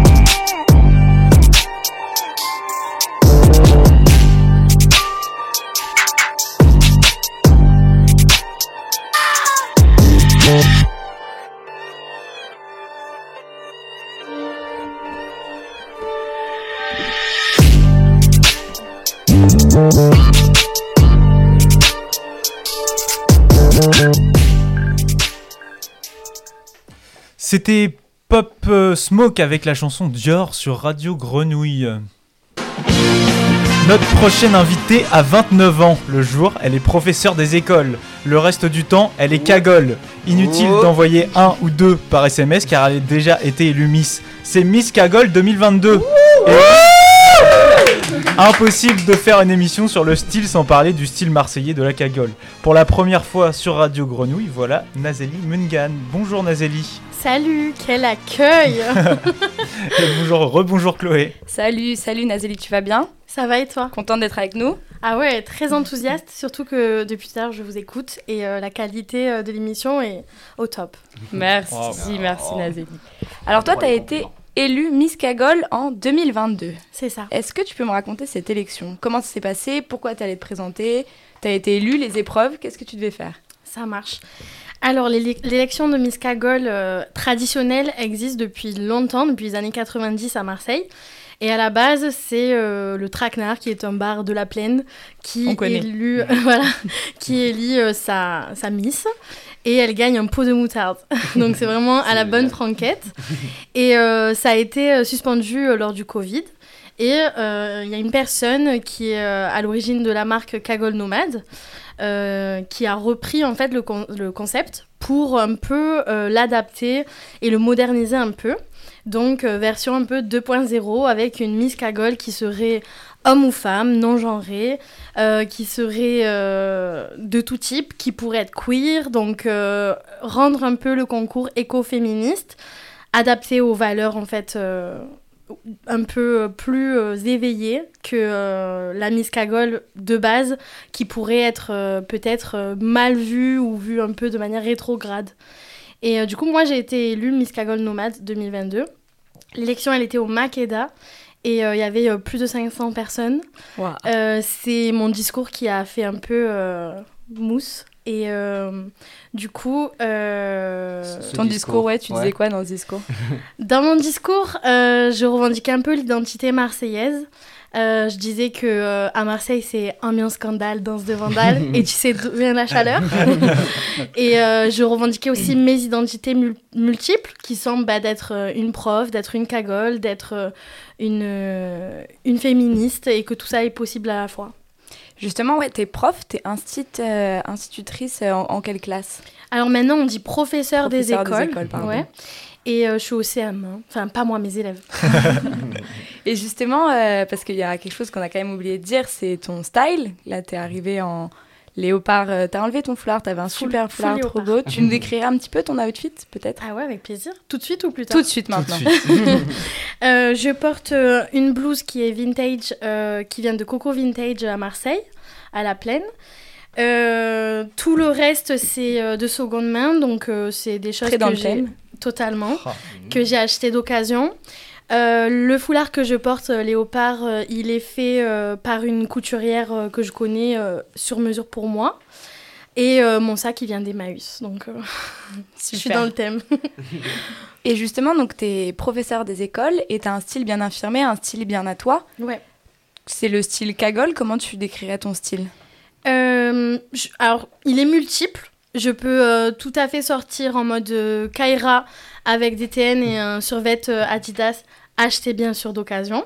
C'était Pop euh, Smoke avec la chanson Dior sur Radio Grenouille. Notre prochaine invitée a 29 ans. Le jour, elle est professeure des écoles. Le reste du temps, elle est cagole. Inutile Oh. d'envoyer un ou deux par SMS car elle a déjà été élue Miss. C'est Miss Cagole 2022. Et- Impossible de faire une émission sur le style sans parler du style marseillais de la cagole. Pour la première fois sur Radio Grenouille, voilà Nazeli Mungan. Bonjour Nazeli. Salut, quel accueil *laughs* bonjour, rebonjour Chloé. Salut, salut Nazeli, tu vas bien? Ça va et toi? Contente d'être avec nous? Ah ouais, très enthousiaste, surtout que depuis tout à l'heure je vous écoute et euh, la qualité euh, de l'émission est au top. Merci, Oh. merci Nazeli. Alors toi, tu as été élue Miss Cagole en 2022. C'est ça. Est-ce que tu peux me raconter cette élection? Comment ça s'est passé? Pourquoi tu allais te présenter? Tu as été élue, les épreuves, qu'est-ce que tu devais faire? Ça marche. Alors, l'élec- l'élection de Miss Cagole euh, traditionnelle existe depuis longtemps, depuis les années 90 à Marseille. Et à la base, c'est euh, le Traquenard, qui est un bar de la plaine, qui élu, *laughs* voilà, qui élit euh, sa, sa miss. Et elle gagne un pot de moutarde. *laughs* Donc c'est vraiment à la bonne franquette. Et ça a été suspendu lors du Covid. Et il y a une personne qui est à l'origine de la marque Cagole Nomade, euh, qui a repris en fait le, con- le concept pour un peu euh, l'adapter et le moderniser un peu. Donc euh, version un peu 2.0 avec une Miss Cagole qui serait homme ou femme, non genrée, qui serait de tout type, qui pourrait être queer, donc rendre un peu le concours écoféministe, adapté aux valeurs en fait un peu plus euh, éveillées que euh, la Miss Cagole de base, qui pourrait être euh, peut-être euh, mal vue ou vue un peu de manière rétrograde. Et euh, du coup, moi, j'ai été élue Miss Cagole Nomade 2022. L'élection, elle était au Makeda. Et euh, il y avait euh, plus de 500 personnes. Euh, c'est mon discours qui a fait un peu euh, mousse. Et euh, du coup... euh, Ton discours, ouais, tu disais quoi dans ce discours *laughs* dans mon discours, euh, je revendiquais un peu l'identité marseillaise. Euh, je disais que à Marseille, c'est ambiance scandale, danse de vandale, *laughs* et tu sais d'où vient la chaleur. *laughs* et je revendiquais aussi mes identités mul- multiples, qui sont bah, d'être une prof, d'être une cagole, d'être une, une féministe, et que tout ça est possible à la fois. Justement, ouais, t'es prof, t'es instit, euh, institutrice euh, en, en quelle classe? Alors maintenant, on dit professeur, des Professeur des écoles. écoles, pardon. ouais. Et euh, je suis au CM, hein. enfin pas moi, mes élèves. *laughs* *laughs* Et justement, euh, parce qu'il y a quelque chose qu'on a quand même oublié de dire, c'est ton style. Là, t'es arrivé en léopard. euh, T'as enlevé ton foulard, t'avais un Full- super full foulard trop beau. Tu nous *laughs* décrirais un petit peu ton outfit, peut-être? Ah ouais, avec plaisir. Tout de suite ou plus tard? Tout de suite maintenant. *laughs* *laughs* Euh, je porte euh, une blouse qui est vintage, euh, qui vient de Coco Vintage à Marseille, à la plaine. Euh, tout le reste, c'est euh, de seconde main, donc euh, c'est des choses Très dans que le j'ai thème. totalement, que j'ai acheté d'occasion. Euh, le foulard que je porte, euh, léopard, euh, il est fait par une couturière que je connais sur mesure pour moi. Et mon sac, il vient d'Emmaüs, donc *laughs* je suis dans le thème. *laughs* Et justement, donc t'es professeur des écoles et t'as un style bien infirmé, un style bien à toi. Ouais. C'est le style cagole. Comment tu décrirais ton style? Je- alors, il est multiple. Je peux euh, tout à fait sortir en mode euh, Kaira avec des TN et un survêt euh, Adidas acheté bien sûr d'occasion.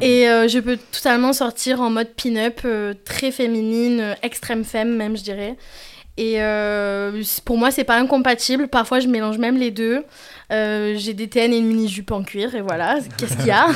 et euh, je peux totalement sortir en mode pin-up, euh, très féminine, euh, extrême femme même, je dirais. Et euh, pour moi, c'est pas incompatible. Parfois, je mélange même les deux. Euh, J'ai des TN et une mini-jupe en cuir, et voilà, qu'est-ce qu'il y a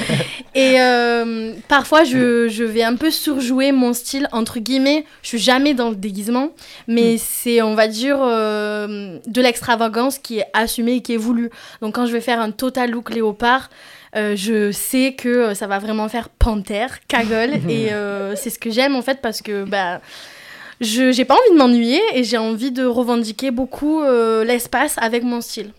*laughs* Et euh, parfois, je, je vais un peu surjouer mon style, entre guillemets. Je suis jamais dans le déguisement, mais c'est, on va dire, de l'extravagance qui est assumée et qui est voulue. Donc, quand je vais faire un total look léopard, euh, je sais que ça va vraiment faire panthère, cagole, *laughs* et euh, c'est ce que j'aime en fait parce que bah, je j'ai pas envie de m'ennuyer et j'ai envie de revendiquer beaucoup euh, l'espace avec mon style.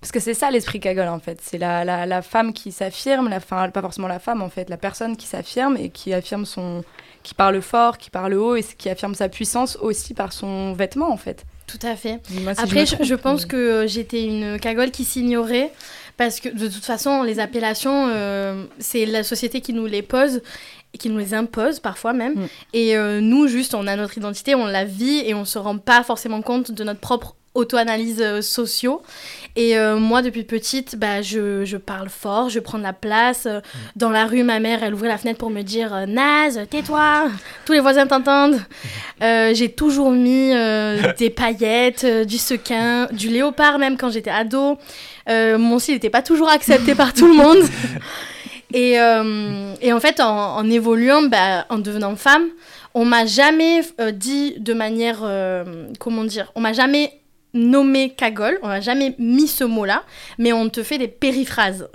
Parce que c'est ça l'esprit cagole en fait. C'est la, la, la femme qui s'affirme, la, enfin, pas forcément la femme en fait, la personne qui s'affirme et qui affirme son. qui parle fort, qui parle haut et qui affirme sa puissance aussi par son vêtement en fait. Tout à fait. Si Après, je, trompe, je pense mais- que j'étais une cagole qui s'ignorait parce que de toute façon, les appellations, euh, c'est la société qui nous les pose et qui nous les impose parfois même. Mm. Et euh, nous, juste, on a notre identité, on la vit et on se rend pas forcément compte de notre propre auto-analyse euh, sociaux. Et euh, moi, depuis petite, bah, je, je parle fort, je prends de la place. Euh, Dans la rue, ma mère, elle ouvrait la fenêtre pour me dire euh, Naz, tais-toi *laughs* Tous les voisins t'entendent. Euh, j'ai toujours mis *laughs* des paillettes, du sequin, du léopard même quand j'étais ado. Mon style n'était pas toujours accepté par tout le monde. *laughs* Et, euh, et en fait, en, en évoluant, bah, en devenant femme, on m'a jamais euh, dit de manière, euh, comment dire, on m'a jamais nommé cagole, on m'a jamais mis ce mot-là, mais on te fait des périphrases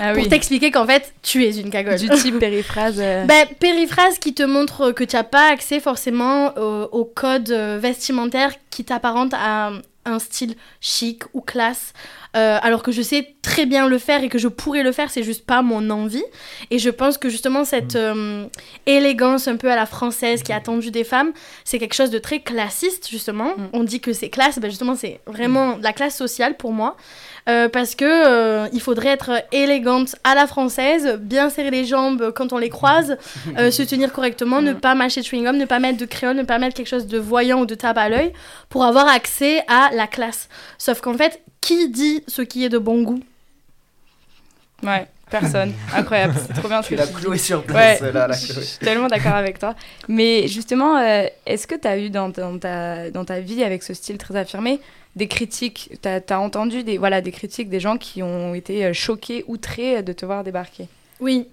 Ah *laughs* pour oui. t'expliquer qu'en fait, tu es une cagole. Du type périphrase. euh, *laughs* Ben, périphrase qui te montre que tu n'as pas accès forcément au, au code vestimentaire qui t'apparente à un style chic ou classe, euh, alors que je sais très bien le faire et que je pourrais le faire, c'est juste pas mon envie. Et je pense que justement cette Mm. euh, élégance un peu à la française qui est attendue des femmes, c'est quelque chose de très classiste justement. On dit que c'est classe, ben justement c'est vraiment la classe sociale pour moi. Euh, parce que euh, il faudrait être élégante à la française, bien serrer les jambes quand on les croise, *laughs* euh, se tenir correctement, ne pas mâcher de chewing-gum, ne pas mettre de crayon, ne pas mettre quelque chose de voyant ou de tape à l'œil pour avoir accès à la classe. Sauf qu'en fait, qui dit ce qui est de bon goût? Ouais, personne. *laughs* Incroyable, c'est trop bien. ce Tu que l'as dis. cloué sur place, Ouais, là, la je suis tellement d'accord avec toi. Mais justement, euh, est-ce que tu as eu dans, dans ta, dans ta vie, avec ce style très affirmé, des critiques Tu as, entendu des, voilà, des critiques des gens qui ont été euh, choqués, outrés de te voir débarquer Oui.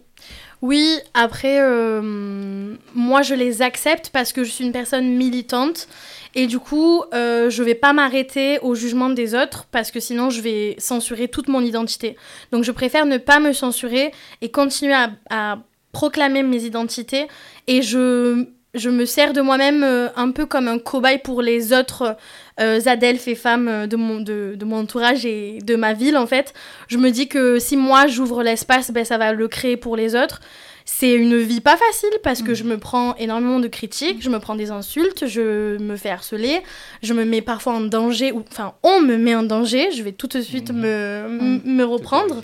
Oui, après, euh, moi je les accepte parce que je suis une personne militante et du coup, euh, je vais pas m'arrêter au jugement des autres parce que sinon je vais censurer toute mon identité. Donc je préfère ne pas me censurer et continuer à proclamer mes identités et je, je me sers de moi-même euh, un peu comme un cobaye pour les autres euh, adelphes et femmes euh, de mon, de, de mon entourage et de ma ville en fait. Je me dis que si moi j'ouvre l'espace, ben, ça va le créer pour les autres. C'est une vie pas facile parce que je me prends énormément de critiques, je me prends des insultes, je me fais harceler, je me mets parfois en danger, ou enfin on me met en danger, je vais tout de suite me, m- me reprendre.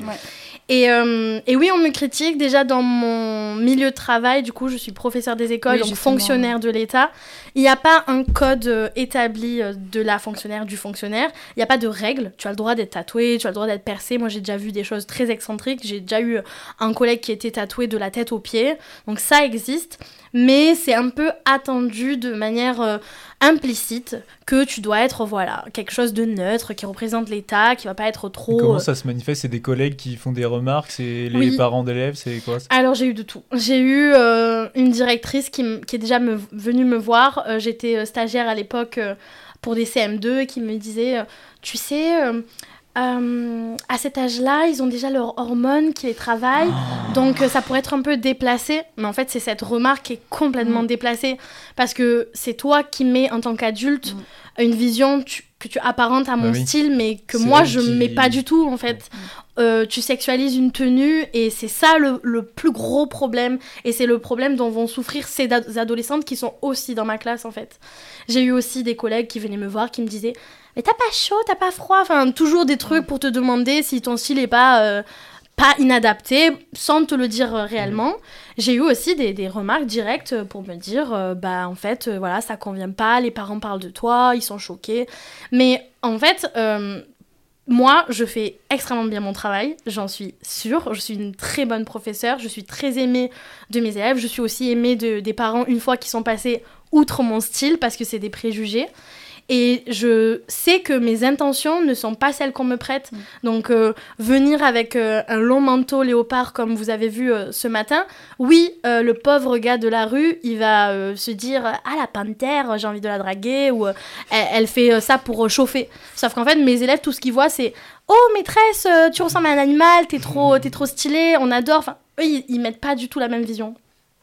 Et, euh, et oui, on me critique déjà dans mon milieu de travail. Du coup, je suis professeur des écoles, Oui, donc fonctionnaire de l'État. Il n'y a pas un code euh, établi euh, de la fonctionnaire, du fonctionnaire. Il n'y a pas de règles. Tu as le droit d'être tatoué, tu as le droit d'être percé. Moi, j'ai déjà vu des choses très excentriques. J'ai déjà eu un collègue qui était tatoué de la tête aux pieds. Donc ça existe. Mais c'est un peu attendu de manière euh, implicite que tu dois être, voilà, quelque chose de neutre, qui représente l'État, qui va pas être trop... Comment euh, ça se manifeste? C'est des collègues qui font des remarques C'est les Oui. parents d'élèves C'est quoi Alors j'ai eu de tout. J'ai eu euh, une directrice qui, est déjà me- venue me voir. Euh, J'étais stagiaire à l'époque pour des CM2 et qui me disait, tu sais, euh, à cet âge-là, ils ont déjà leurs hormones qui les travaillent, donc euh, ça pourrait être un peu déplacé. Mais en fait, c'est cette remarque qui est complètement déplacée parce que c'est toi qui mets en tant qu'adulte une vision tu- que tu apparentes à mon Bah oui. style, mais que moi je qui- mets pas du tout en fait. Euh, tu sexualises une tenue et c'est ça le, plus gros problème et c'est le problème dont vont souffrir ces adolescentes qui sont aussi dans ma classe en fait. J'ai eu aussi des collègues qui venaient me voir qui me disaient mais t'as pas chaud, t'as pas froid, enfin toujours des trucs pour te demander si ton style est pas euh, pas inadapté sans te le dire euh, réellement. J'ai eu aussi des, des remarques directes pour me dire bah en fait voilà ça convient pas, les parents parlent de toi, ils sont choqués. Mais en fait moi, je fais extrêmement bien mon travail, j'en suis sûre. Je suis une très bonne professeure, je suis très aimée de mes élèves. Je suis aussi aimée de, des parents une fois qu'ils sont passés outre mon style parce que c'est des préjugés. Et je sais que mes intentions ne sont pas celles qu'on me prête. Donc, euh, venir avec euh, un long manteau léopard comme vous avez vu euh, ce matin, oui, euh, le pauvre gars de la rue, il va euh, se dire Ah, la panthère, j'ai envie de la draguer, ou euh, elle, elle fait euh, ça pour euh, chauffer. Sauf qu'en fait, mes élèves, tout ce qu'ils voient, c'est Oh, maîtresse, tu ressembles à un animal, t'es trop, *laughs* t'es trop stylé, on adore. Enfin, eux, ils, ils mettent pas du tout la même vision.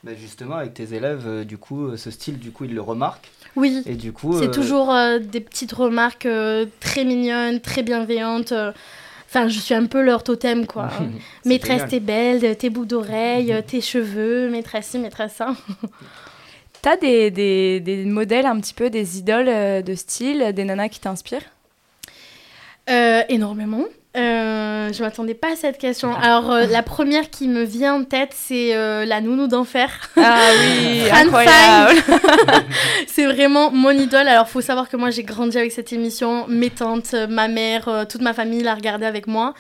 Bah, justement, avec tes élèves, euh, du coup, ce style, du coup, ils le remarquent. Oui. Et du coup, C'est euh, toujours euh, des petites remarques euh, très mignonnes, très bienveillantes. Enfin, je suis un peu leur totem, quoi. *laughs* C'est maîtresse, t'es belle, tes bouts d'oreilles, euh, tes cheveux, maîtresse ci, maîtresse ça. *laughs* T'as des, des, des modèles un petit peu, des idoles de style, des nanas qui t'inspirent? Euh, énormément. Euh, je m'attendais pas à cette question. Alors, euh, la première qui me vient en tête, c'est euh, la nounou d'enfer. Ah oui, *laughs* incroyable. *laughs* C'est vraiment mon idole. Alors, faut savoir que moi, j'ai grandi avec cette émission. Mes tantes, euh, ma mère, toute ma famille l'a regardée avec moi.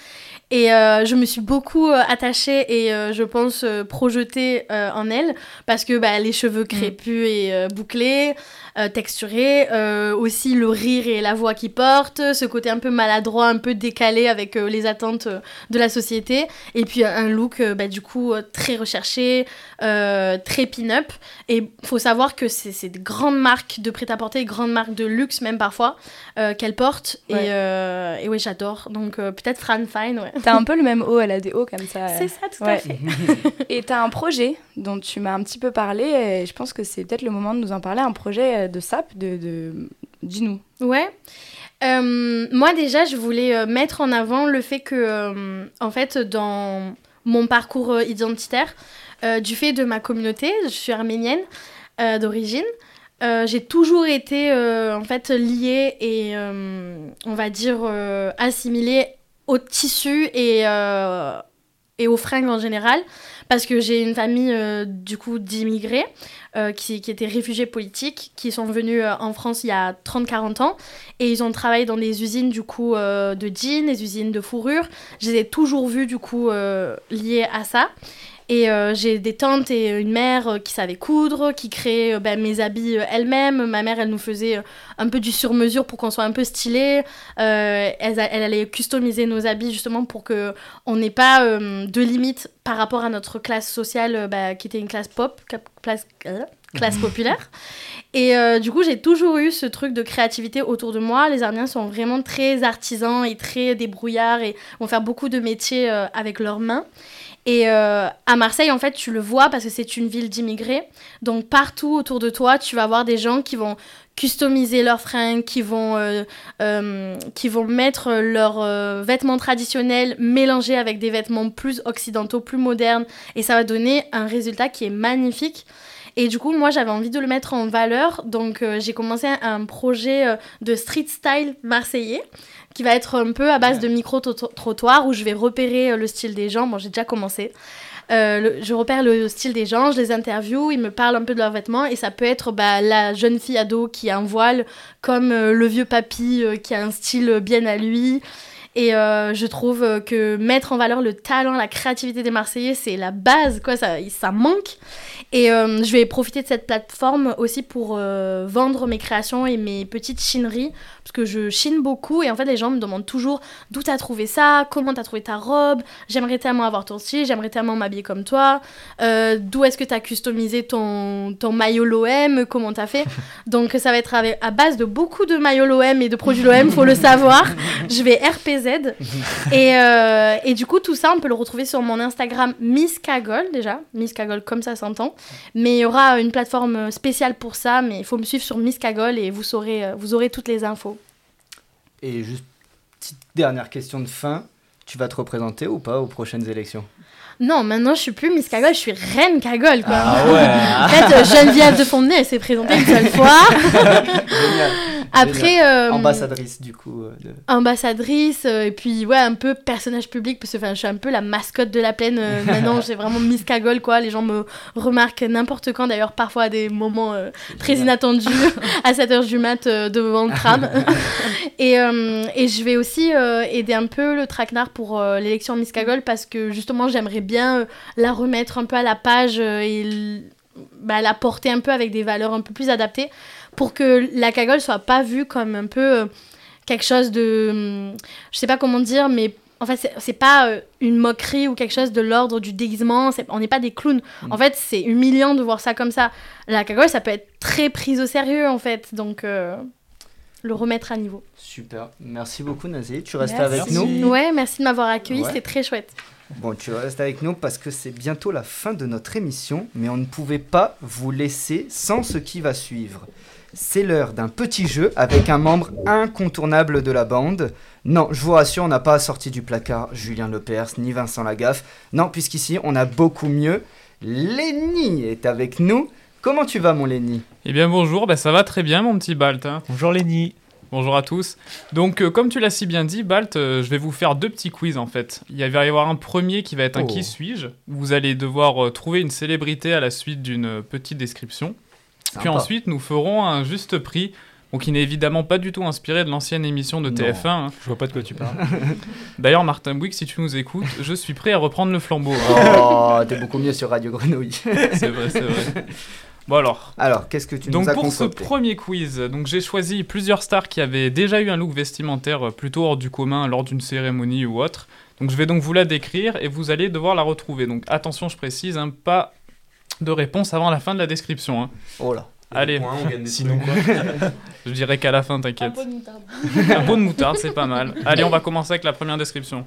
Et euh, je me suis beaucoup euh, attachée et euh, je pense projetée en elle parce que bah, les cheveux crépus et bouclés, euh, texturés, euh, aussi le rire et la voix qui porte, ce côté un peu maladroit, un peu décalé avec euh, les attentes de la société, et puis un look bah, du coup très recherché, très pin-up. Et faut savoir que c'est de grandes marques de prêt-à-porter, grandes marques de luxe même parfois euh, qu'elle porte. Ouais. Et, et ouais, j'adore. Donc peut-être Fran Fine, ouais. T'as un peu le même haut, elle a des hauts comme ça. *laughs* C'est ça, tout à fait. *laughs* et t'as un projet dont tu m'as un petit peu parlé, et je pense que c'est peut-être le moment de nous en parler, un projet de SAP, de, de... dis-nous. Ouais. Euh, moi déjà, je voulais euh, mettre en avant le fait que, euh, en fait, dans mon parcours identitaire, du fait de ma communauté, je suis arménienne d'origine. j'ai toujours été en fait liée et on va dire assimilée au tissu et, et aux fringues en général parce que j'ai une famille euh, du coup d'immigrés euh, qui, étaient réfugiés politiques qui sont venus euh, en France il y a 30-40 ans et ils ont travaillé dans des usines du coup de jeans, des usines de fourrure. Je les ai toujours vus du coup liés à ça. Et euh, j'ai des tantes et une mère euh, qui savaient coudre, qui créaient euh, ben, mes habits elles-mêmes. Ma mère, elle nous faisait un peu du sur-mesure pour qu'on soit un peu stylé. Elle, allait customiser nos habits justement pour que on n'ait pas de limites par rapport à notre classe sociale bah, qui était une classe pop, classe, populaire. Et du coup, j'ai toujours eu ce truc de créativité autour de moi. Les Arméniens sont vraiment très artisans et très débrouillards et vont faire beaucoup de métiers avec leurs mains. Et euh, à Marseille, en fait, tu le vois parce que c'est une ville d'immigrés. Donc partout autour de toi, tu vas voir des gens qui vont customiser leurs fringues, qui vont, euh, euh, qui vont mettre leurs vêtements traditionnels mélangés avec des vêtements plus occidentaux, plus modernes. Et ça va donner un résultat qui est magnifique. Et du coup, moi, j'avais envie de le mettre en valeur. Donc, euh, j'ai commencé un projet euh, de street style marseillais qui va être un peu à base de micro-trottoirs où je vais repérer euh, le style des gens. Bon, j'ai déjà commencé. Euh, le- je repère le style des gens, je les interview, ils me parlent un peu de leurs vêtements et ça peut être bah, la jeune fille ado qui a un voile, comme euh, le vieux papy euh, qui a un style bien à lui. Et euh, je trouve euh, que mettre en valeur le talent, la créativité des Marseillais, c'est la base, quoi, ça, ça manque. Et euh, je vais profiter de cette plateforme aussi pour euh, vendre mes créations et mes petites chineries, parce que je chine beaucoup et en fait les gens me demandent toujours d'où t'as trouvé ça, comment t'as trouvé ta robe, j'aimerais tellement avoir ton style, j'aimerais tellement m'habiller comme toi, d'où est-ce que t'as customisé ton, ton maillot l'OM, comment t'as fait? *laughs* Donc ça va être à base de beaucoup de maillots l'OM et de produits l'OM, faut le savoir. Je vais RPZ. Et, euh, et du coup, tout ça, on peut le retrouver sur mon Instagram Miss Cagole, déjà. Miss Cagole, comme ça s'entend. Mais il y aura une plateforme spéciale pour ça, mais il faut me suivre sur Miss Cagole et vous, saurez, euh, vous aurez toutes les infos. Et juste petite dernière question de fin. Tu vas te représenter ou pas aux prochaines élections? Non, maintenant je suis plus Miss Cagole, je suis Reine Cagole, quoi. Ah ouais. en fait, euh, Geneviève de Fontenay, elle s'est présentée une seule fois. *laughs* Génial. Après, euh, ambassadrice du coup. euh, de- ambassadrice euh, et puis ouais un peu personnage public parce que je suis un peu la mascotte de la plaine *laughs* maintenant j'ai vraiment Miss Cagole quoi. Les gens me remarquent n'importe quand d'ailleurs parfois à des moments très inattendus *laughs* à 7h du mat devant le tram. *laughs* Et, et je vais aussi aider un peu le traquenard pour l'élection Miss Cagole parce que justement j'aimerais bien la remettre un peu à la page et bah, la porter un peu avec des valeurs un peu plus adaptées pour que la cagole soit pas vue comme un peu euh, quelque chose de hum, je sais pas comment dire mais en fait c'est- pas euh, une moquerie ou quelque chose de l'ordre du déguisement on n'est pas des clowns en fait c'est humiliant de voir ça comme ça la cagole ça peut être très prise au sérieux en fait donc euh, le remettre à niveau Super. Merci beaucoup Nazi. Tu restes Merci. avec nous. ouais merci de m'avoir accueilli Ouais. c'est très chouette Bon, tu restes avec nous parce que c'est bientôt la fin de notre émission, mais on ne pouvait pas vous laisser sans ce qui va suivre. C'est l'heure d'un petit jeu avec un membre incontournable de la bande. Non, je vous rassure, on n'a pas sorti du placard Julien Lepers ni Vincent Lagaffe. Non, puisqu'ici, on a beaucoup mieux. Lenny est avec nous. Comment tu vas, mon Lenny? Eh bien bonjour, bah, ça va très bien mon petit Balt. hein. Bonjour Lenny. Bonjour à tous. Donc euh, comme tu l'as si bien dit Balt, euh, je vais vous faire deux petits quiz en fait. Il va y avoir un premier qui va être un Oh. qui suis-je? Vous allez devoir euh, trouver une célébrité à la suite d'une petite description. Puis ensuite nous ferons un juste prix. Bon, qui n'est évidemment pas du tout inspiré de l'ancienne émission de Non. TF1. hein. Je vois pas de quoi tu parles. *laughs* D'ailleurs, Martin Bouygues, si tu nous écoutes, je suis prêt à reprendre le flambeau. Oh, *laughs* t'es beaucoup mieux sur Radio Grenouille. *laughs* c'est vrai, c'est vrai. Bon alors. Alors, qu'est-ce que tu donc nous as pour ce premier quiz, donc j'ai choisi plusieurs stars qui avaient déjà eu un look vestimentaire euh, plutôt hors du commun lors d'une cérémonie ou autre. Donc je vais donc vous la décrire et vous allez devoir la retrouver. Donc attention, je précise, hein, pas de réponse avant la fin de la description. hein. Oh là. Allez, points, on gagne des sinon quoi *laughs* Je dirais qu'à la fin, t'inquiète. pot de moutarde. Un pot de moutarde, c'est pas mal. Allez, on va commencer avec la première description.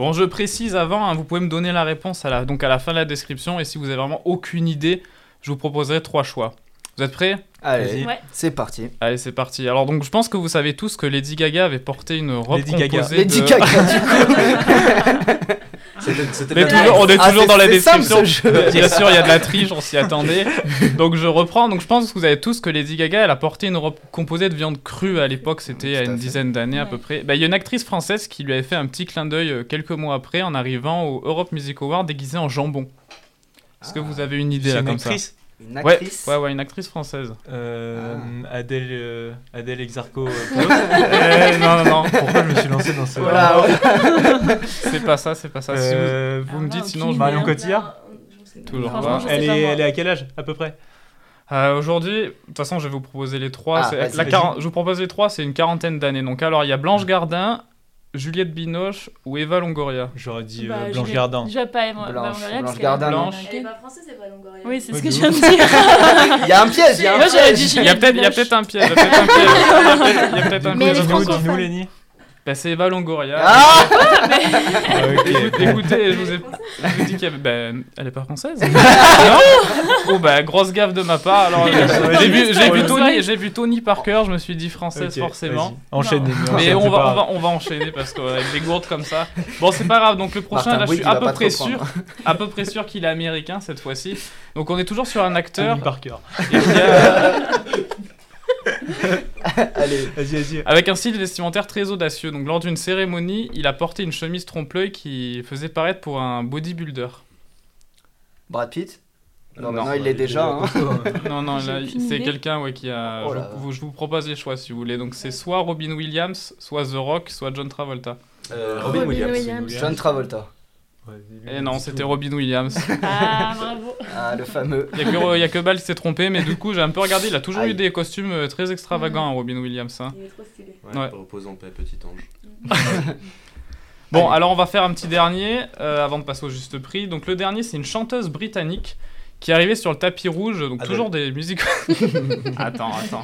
Bon, je précise avant, hein, vous pouvez me donner la réponse à la, donc à la fin de la description, et si vous avez vraiment aucune idée, je vous proposerai trois choix. Vous êtes prêts? Allez, Ouais. c'est parti. Allez, c'est parti. Alors, donc, je pense que vous savez tous que Lady Gaga avait porté une robe Lady Gaga. composée Lady de... Gaga, du *laughs* coup. C'était- c'était Mais la- toujours, on est Ah, toujours dans la simple, description. Bien sûr, il y a de la triche, on s'y attendait. *laughs* Donc je reprends. Donc je pense que vous avez tous que Lady Gaga, elle a porté une robe composée de viande crue à l'époque. C'était à une fait. dizaine d'années à peu près. Bah, Il y a une actrice française qui lui avait fait un petit clin d'œil euh, quelques mois après en arrivant au Europe Music Award déguisée en jambon. Est-ce que vous avez une idée là une comme actrice ça ouais, actrice. ouais, ouais, une actrice française. Euh, Adèle, euh, Adèle Exarco. euh, *laughs* Eh, non, non, non. Pourquoi je me suis lancé dans ce. *laughs* Voilà, ouais. C'est pas ça, c'est pas ça. Si vous- Euh, vous, me dites sinon je Marion Cotillard Toujours Franchement, pas. je elle pas, est, elle est à quel âge à peu près? Euh, Aujourd'hui, de toute façon, je vais vous proposer les trois. Ah, la Je vous propose les trois, c'est une quarantaine d'années. Donc, alors, il y a Blanche Gardin, Juliette Binoche ou Eva Longoria. J'aurais dit Bah, euh, je Blanche vais- Gardin. Je vais pas Eva Blanche- Longoria, parce Blanche qu'elle Gardin, américaine. Elle est pas française, c'est pas Longoria. Oui, c'est ce que je viens de dire. *laughs* Il y a un piège, il y a un Moi, j'avais dit piège. Il y a peut-être il y a Binoche. peut-être un piège. Il y a peut-être un piège. Il y a peut-être- un piège. Dis-nous. Bah, c'est Eva Longoria. Ah *laughs* Écoutez, je vous ai, je vous ai dit qu'elle ben, elle est pas française. *laughs* non Oh bah grosse gaffe de ma part. Alors j'ai j'ai vu, vu Tony, j'ai vu Tony Parker, je me suis dit française forcément. vas-y. Enchaîne, Lenny, Mais on va, on va, on va enchaîner parce qu'avec des gourdes comme ça. Bon, c'est pas grave. Donc le prochain, Martin là, je suis à peu près sûr, à peu près sûr qu'il est américain cette fois-ci. Donc on est toujours sur un acteur. Tony Parker. et a- *laughs* Allez. Vas-y, vas-y. avec un style vestimentaire très audacieux. Donc lors d'une cérémonie, il a porté une chemise trompe-l'œil qui faisait paraître pour un bodybuilder. Brad Pitt? Non, Non, non, il l'est déjà. hein. Non, non, c'est quelqu'un ouais, qui a. Oh je, là. vous, je vous propose les choix si vous voulez. Donc c'est soit Robin Williams, soit The Rock, soit John Travolta. Euh, Robin Robin Williams. Williams. John Travolta. Et non, c'était Robin Williams. Ah, bravo. *laughs* Ah, le fameux. Il y, a que, a Ball qui s'est trompé, mais du coup j'ai un peu regardé. Il a toujours Aïe. eu des costumes euh, très extravagants, hein, Robin Williams. hein. Il est trop stylé. Ouais, Ouais. Repose en paix, petit ange. *laughs* Bon, Allez. alors on va faire un petit dernier euh, avant de passer au juste prix. Donc le dernier, c'est une chanteuse britannique qui est arrivée sur le tapis rouge. Donc Adele. toujours des musiques. *laughs* attends, attends.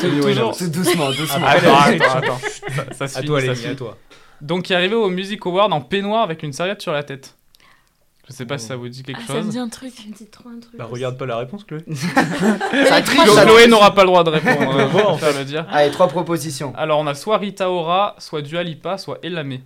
Toujours-. Tout doucement, doucement. Attends, attends, attends. Ça, ça se À finit, toi, ça se à toi. Donc qui est arrivé au Music Award en peignoir avec une serviette sur la tête. Je sais pas si ça vous dit quelque Ah, ça me chose. dit un truc. Ça me dit trop un truc. Bah, regarde pas la réponse, Chloé. *laughs* Chloé n'aura pas le droit de répondre. euh, Bon, en le dire. Allez, trois propositions. Alors on a soit Rita Ora, soit Dua Lipa, soit Elamé.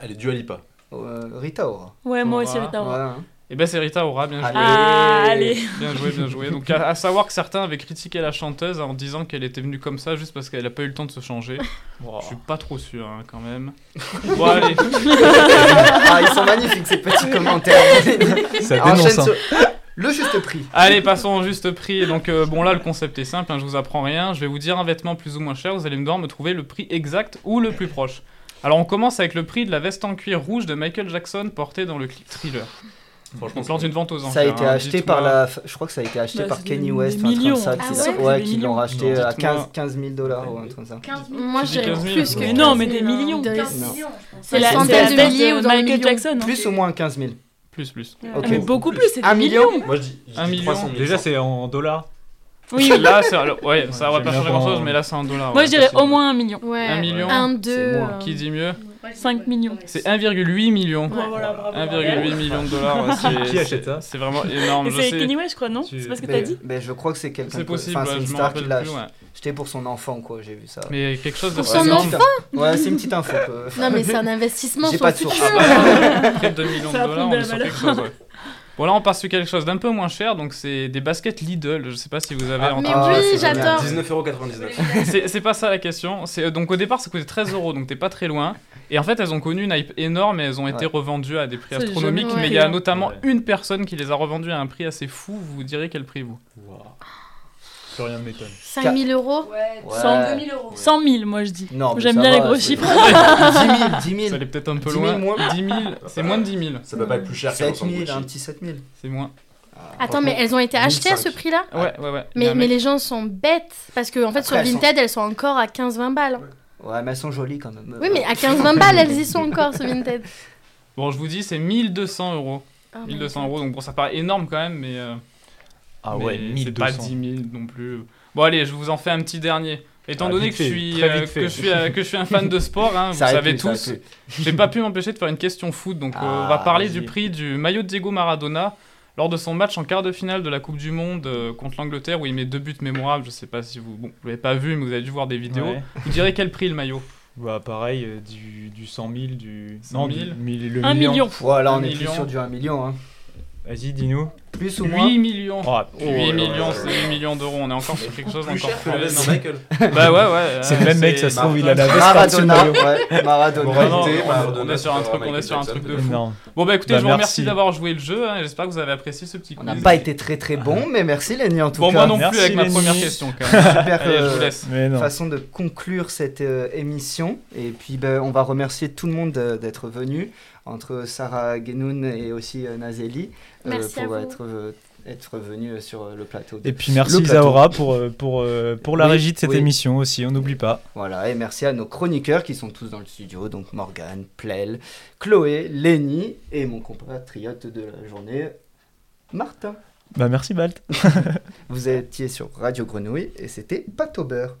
Allez, Dua Lipa. Euh, Rita Ora. Ouais, moi Ora. aussi, Rita Ora. Voilà. Et ben c'est Rita Ora, bien joué. Allez. Ah, allez. Bien joué, bien joué. Donc à, à savoir que certains avaient critiqué la chanteuse en disant qu'elle était venue comme ça juste parce qu'elle a pas eu le temps de se changer. Wow. Je suis pas trop sûr hein, quand même. *laughs* Bon allez. Ah, ils sont magnifiques ces petits commentaires. Ça Enchaîne dénonce. hein. sur- Le juste prix. Allez, passons au juste prix. Donc, euh, bon, là, le concept est simple, hein, je vous apprends rien. Je vais vous dire un vêtement plus ou moins cher. Vous allez me devoir me trouver le prix exact ou le plus proche. Alors, on commence avec le prix de la veste en cuir rouge de Michael Jackson portée dans le clip Thriller. Franchement, Donc, lors d'une vente aux enchères. Ça a été hein, acheté par la. Je crois que ça a été acheté Bah, par c'est Kenny West, des un truc millions. comme ça. Ah ouais, ouais, qui l'ont racheté Non, à dites-moi. 15, 15 000 dollars ou un truc comme ça. 15 000. Moi, Tu je dis dirais 15 000, plus que mais non, mais 15 des 000, millions. de- 15 Non. millions, je pense. C'est la, c'est la de milliers de ou dans les Michael. Jackson. hein. Plus ou moins 15 000 Plus, plus. Ah, Ok. mais beaucoup plus, c'est Un des million millions. Moi, je dis, je Un dis million. 300 000. Déjà, c'est en dollars. Oui, *laughs* Là, ouais, ça va pas changer grand chose, mais là, c'est un dollar. Moi, je dirais au moins un million. Ouais. Un million. Un, C'est deux. moi. euh, Qui dit mieux? 5 millions. C'est 1,8 million. Ouais, voilà, bravo. 1,8 million de dollars. ouais, c'est- *laughs* Qui achète ça C'est vraiment *laughs* énorme. C'est. Kenny West, je crois, non Tu- C'est pas ce que t'as dit mais je crois que c'est quelqu'un. C'est possible, Enfin, c'est une je me star qui rappelle l'a. C'était pour son enfant, quoi, j'ai vu ça. Mais quelque chose de Pour Ouais, son c'est une enfant petite- Ouais, c'est une petite info. Non, mais c'est un investissement J'ai sur pas de source. futur. Ah bah, près de 2 millions de Ça a dollars, pris on est sur quelque chose. Bon, là, on passe sur quelque chose d'un peu moins cher, donc c'est des baskets Lidl. Je sais pas si vous avez Ah, entendu. Mais oui, j'adore. 19,99€. C'est c'est pas ça la question. C'est euh, donc au départ, ça coûtait 13 euros, donc t'es pas très loin. Et en fait, elles ont connu une hype énorme et elles ont été Ouais. revendues à des prix astronomiques. Mais il y a notamment Ouais. une personne qui les a revendues à un prix assez fou. Vous direz quel prix vous Wow. Plus rien ne m'étonne. 5 000 euros Ouais, Ouais. 100 000 euros. 100 000, moi, je dis. Non, mais J'aime ça bien va, les gros c'est- chiffres. 10 000, 10 000. Ça allait peut-être un peu 10 000 loin. moins. 10 000, *laughs* c'est moins de 10 000. Ça peut pas être plus cher qu'un 7 ensemble 000, Gucci. un petit 7 000. C'est moins. Attends, mais elles ont été achetées à ce 1005. prix-là Ouais, ouais, ouais. Il y a mais, un mais mec- les gens sont bêtes. Parce que, en fait, sur Après, elles sont- Vinted, elles sont encore à 15-20 balles. Ouais, mais elles sont jolies quand même. Oui, mais à 15-20 balles, elles y *laughs* sont encore, sur Vinted. *laughs* Bon, je vous dis, c'est 1200 euros. Ah, 1200 euros, donc bon, ça paraît énorme quand même, mais. euh, Ah mais ouais, C'est 1200. pas 10 000 non plus. Bon, allez, je vous en fais un petit dernier. Étant Ah, donné que je, fait, suis, très euh, que, je suis, euh, que je suis un fan de sport, hein, *laughs* vous savez aurait tous, j'ai pas pu m'empêcher de faire une question foot. Donc, euh, on va Ah, parler du prix du maillot de Diego Maradona lors de son match en quart de finale de la Coupe du Monde euh, contre l'Angleterre où il met deux buts mémorables. Je sais pas si vous, bon, vous l'avez pas vu, mais vous avez dû voir des vidéos. Ouais. Vous direz quel prix le maillot? Bah pareil, euh, du, du 100 000, du... 100 non, 000. du- mille- le Un million. Voilà, on est million. plus sur du 1 million. Hein. Vas-y, dis-nous. Plus ou 8 moins millions. Oh, 8 là millions, c'est 8 millions d'euros. On est encore sur quelque chose Plus encore que plus Michael. Bah ouais, ouais. C'est le même mec, ça se trouve, il a la veste Maradona, ouais, Maradona. Non, on- Maradona, on est sur un truc, on est sur un truc de fou. Non. Bon bah écoutez, Bah, je vous remercie merci. d'avoir joué le jeu. hein, J'espère que vous avez apprécié ce petit On quiz. n'a pas été très très bon, mais merci Lenny en tout Bon, cas. moi non plus avec ma première question. Quand même. *laughs* Super Allez, je euh, vous laisse. Façon de conclure cette euh, émission. Et puis ben, on va remercier tout le monde euh, d'être venu, entre Sarah Genoun et aussi euh, Nazeli, euh, pour être, euh, être venu sur le plateau. de- Et puis merci. Isaora pour, pour, pour la Oui, régie de cette oui. émission aussi, on n'oublie pas. Voilà, et merci à nos chroniqueurs qui sont tous dans le studio, donc Morgane, Plel, Chloé, Lenny et mon compatriote de la journée, Martin. Bah merci Balt. *laughs* Vous étiez sur Radio Grenouille et c'était Pâte au beurre.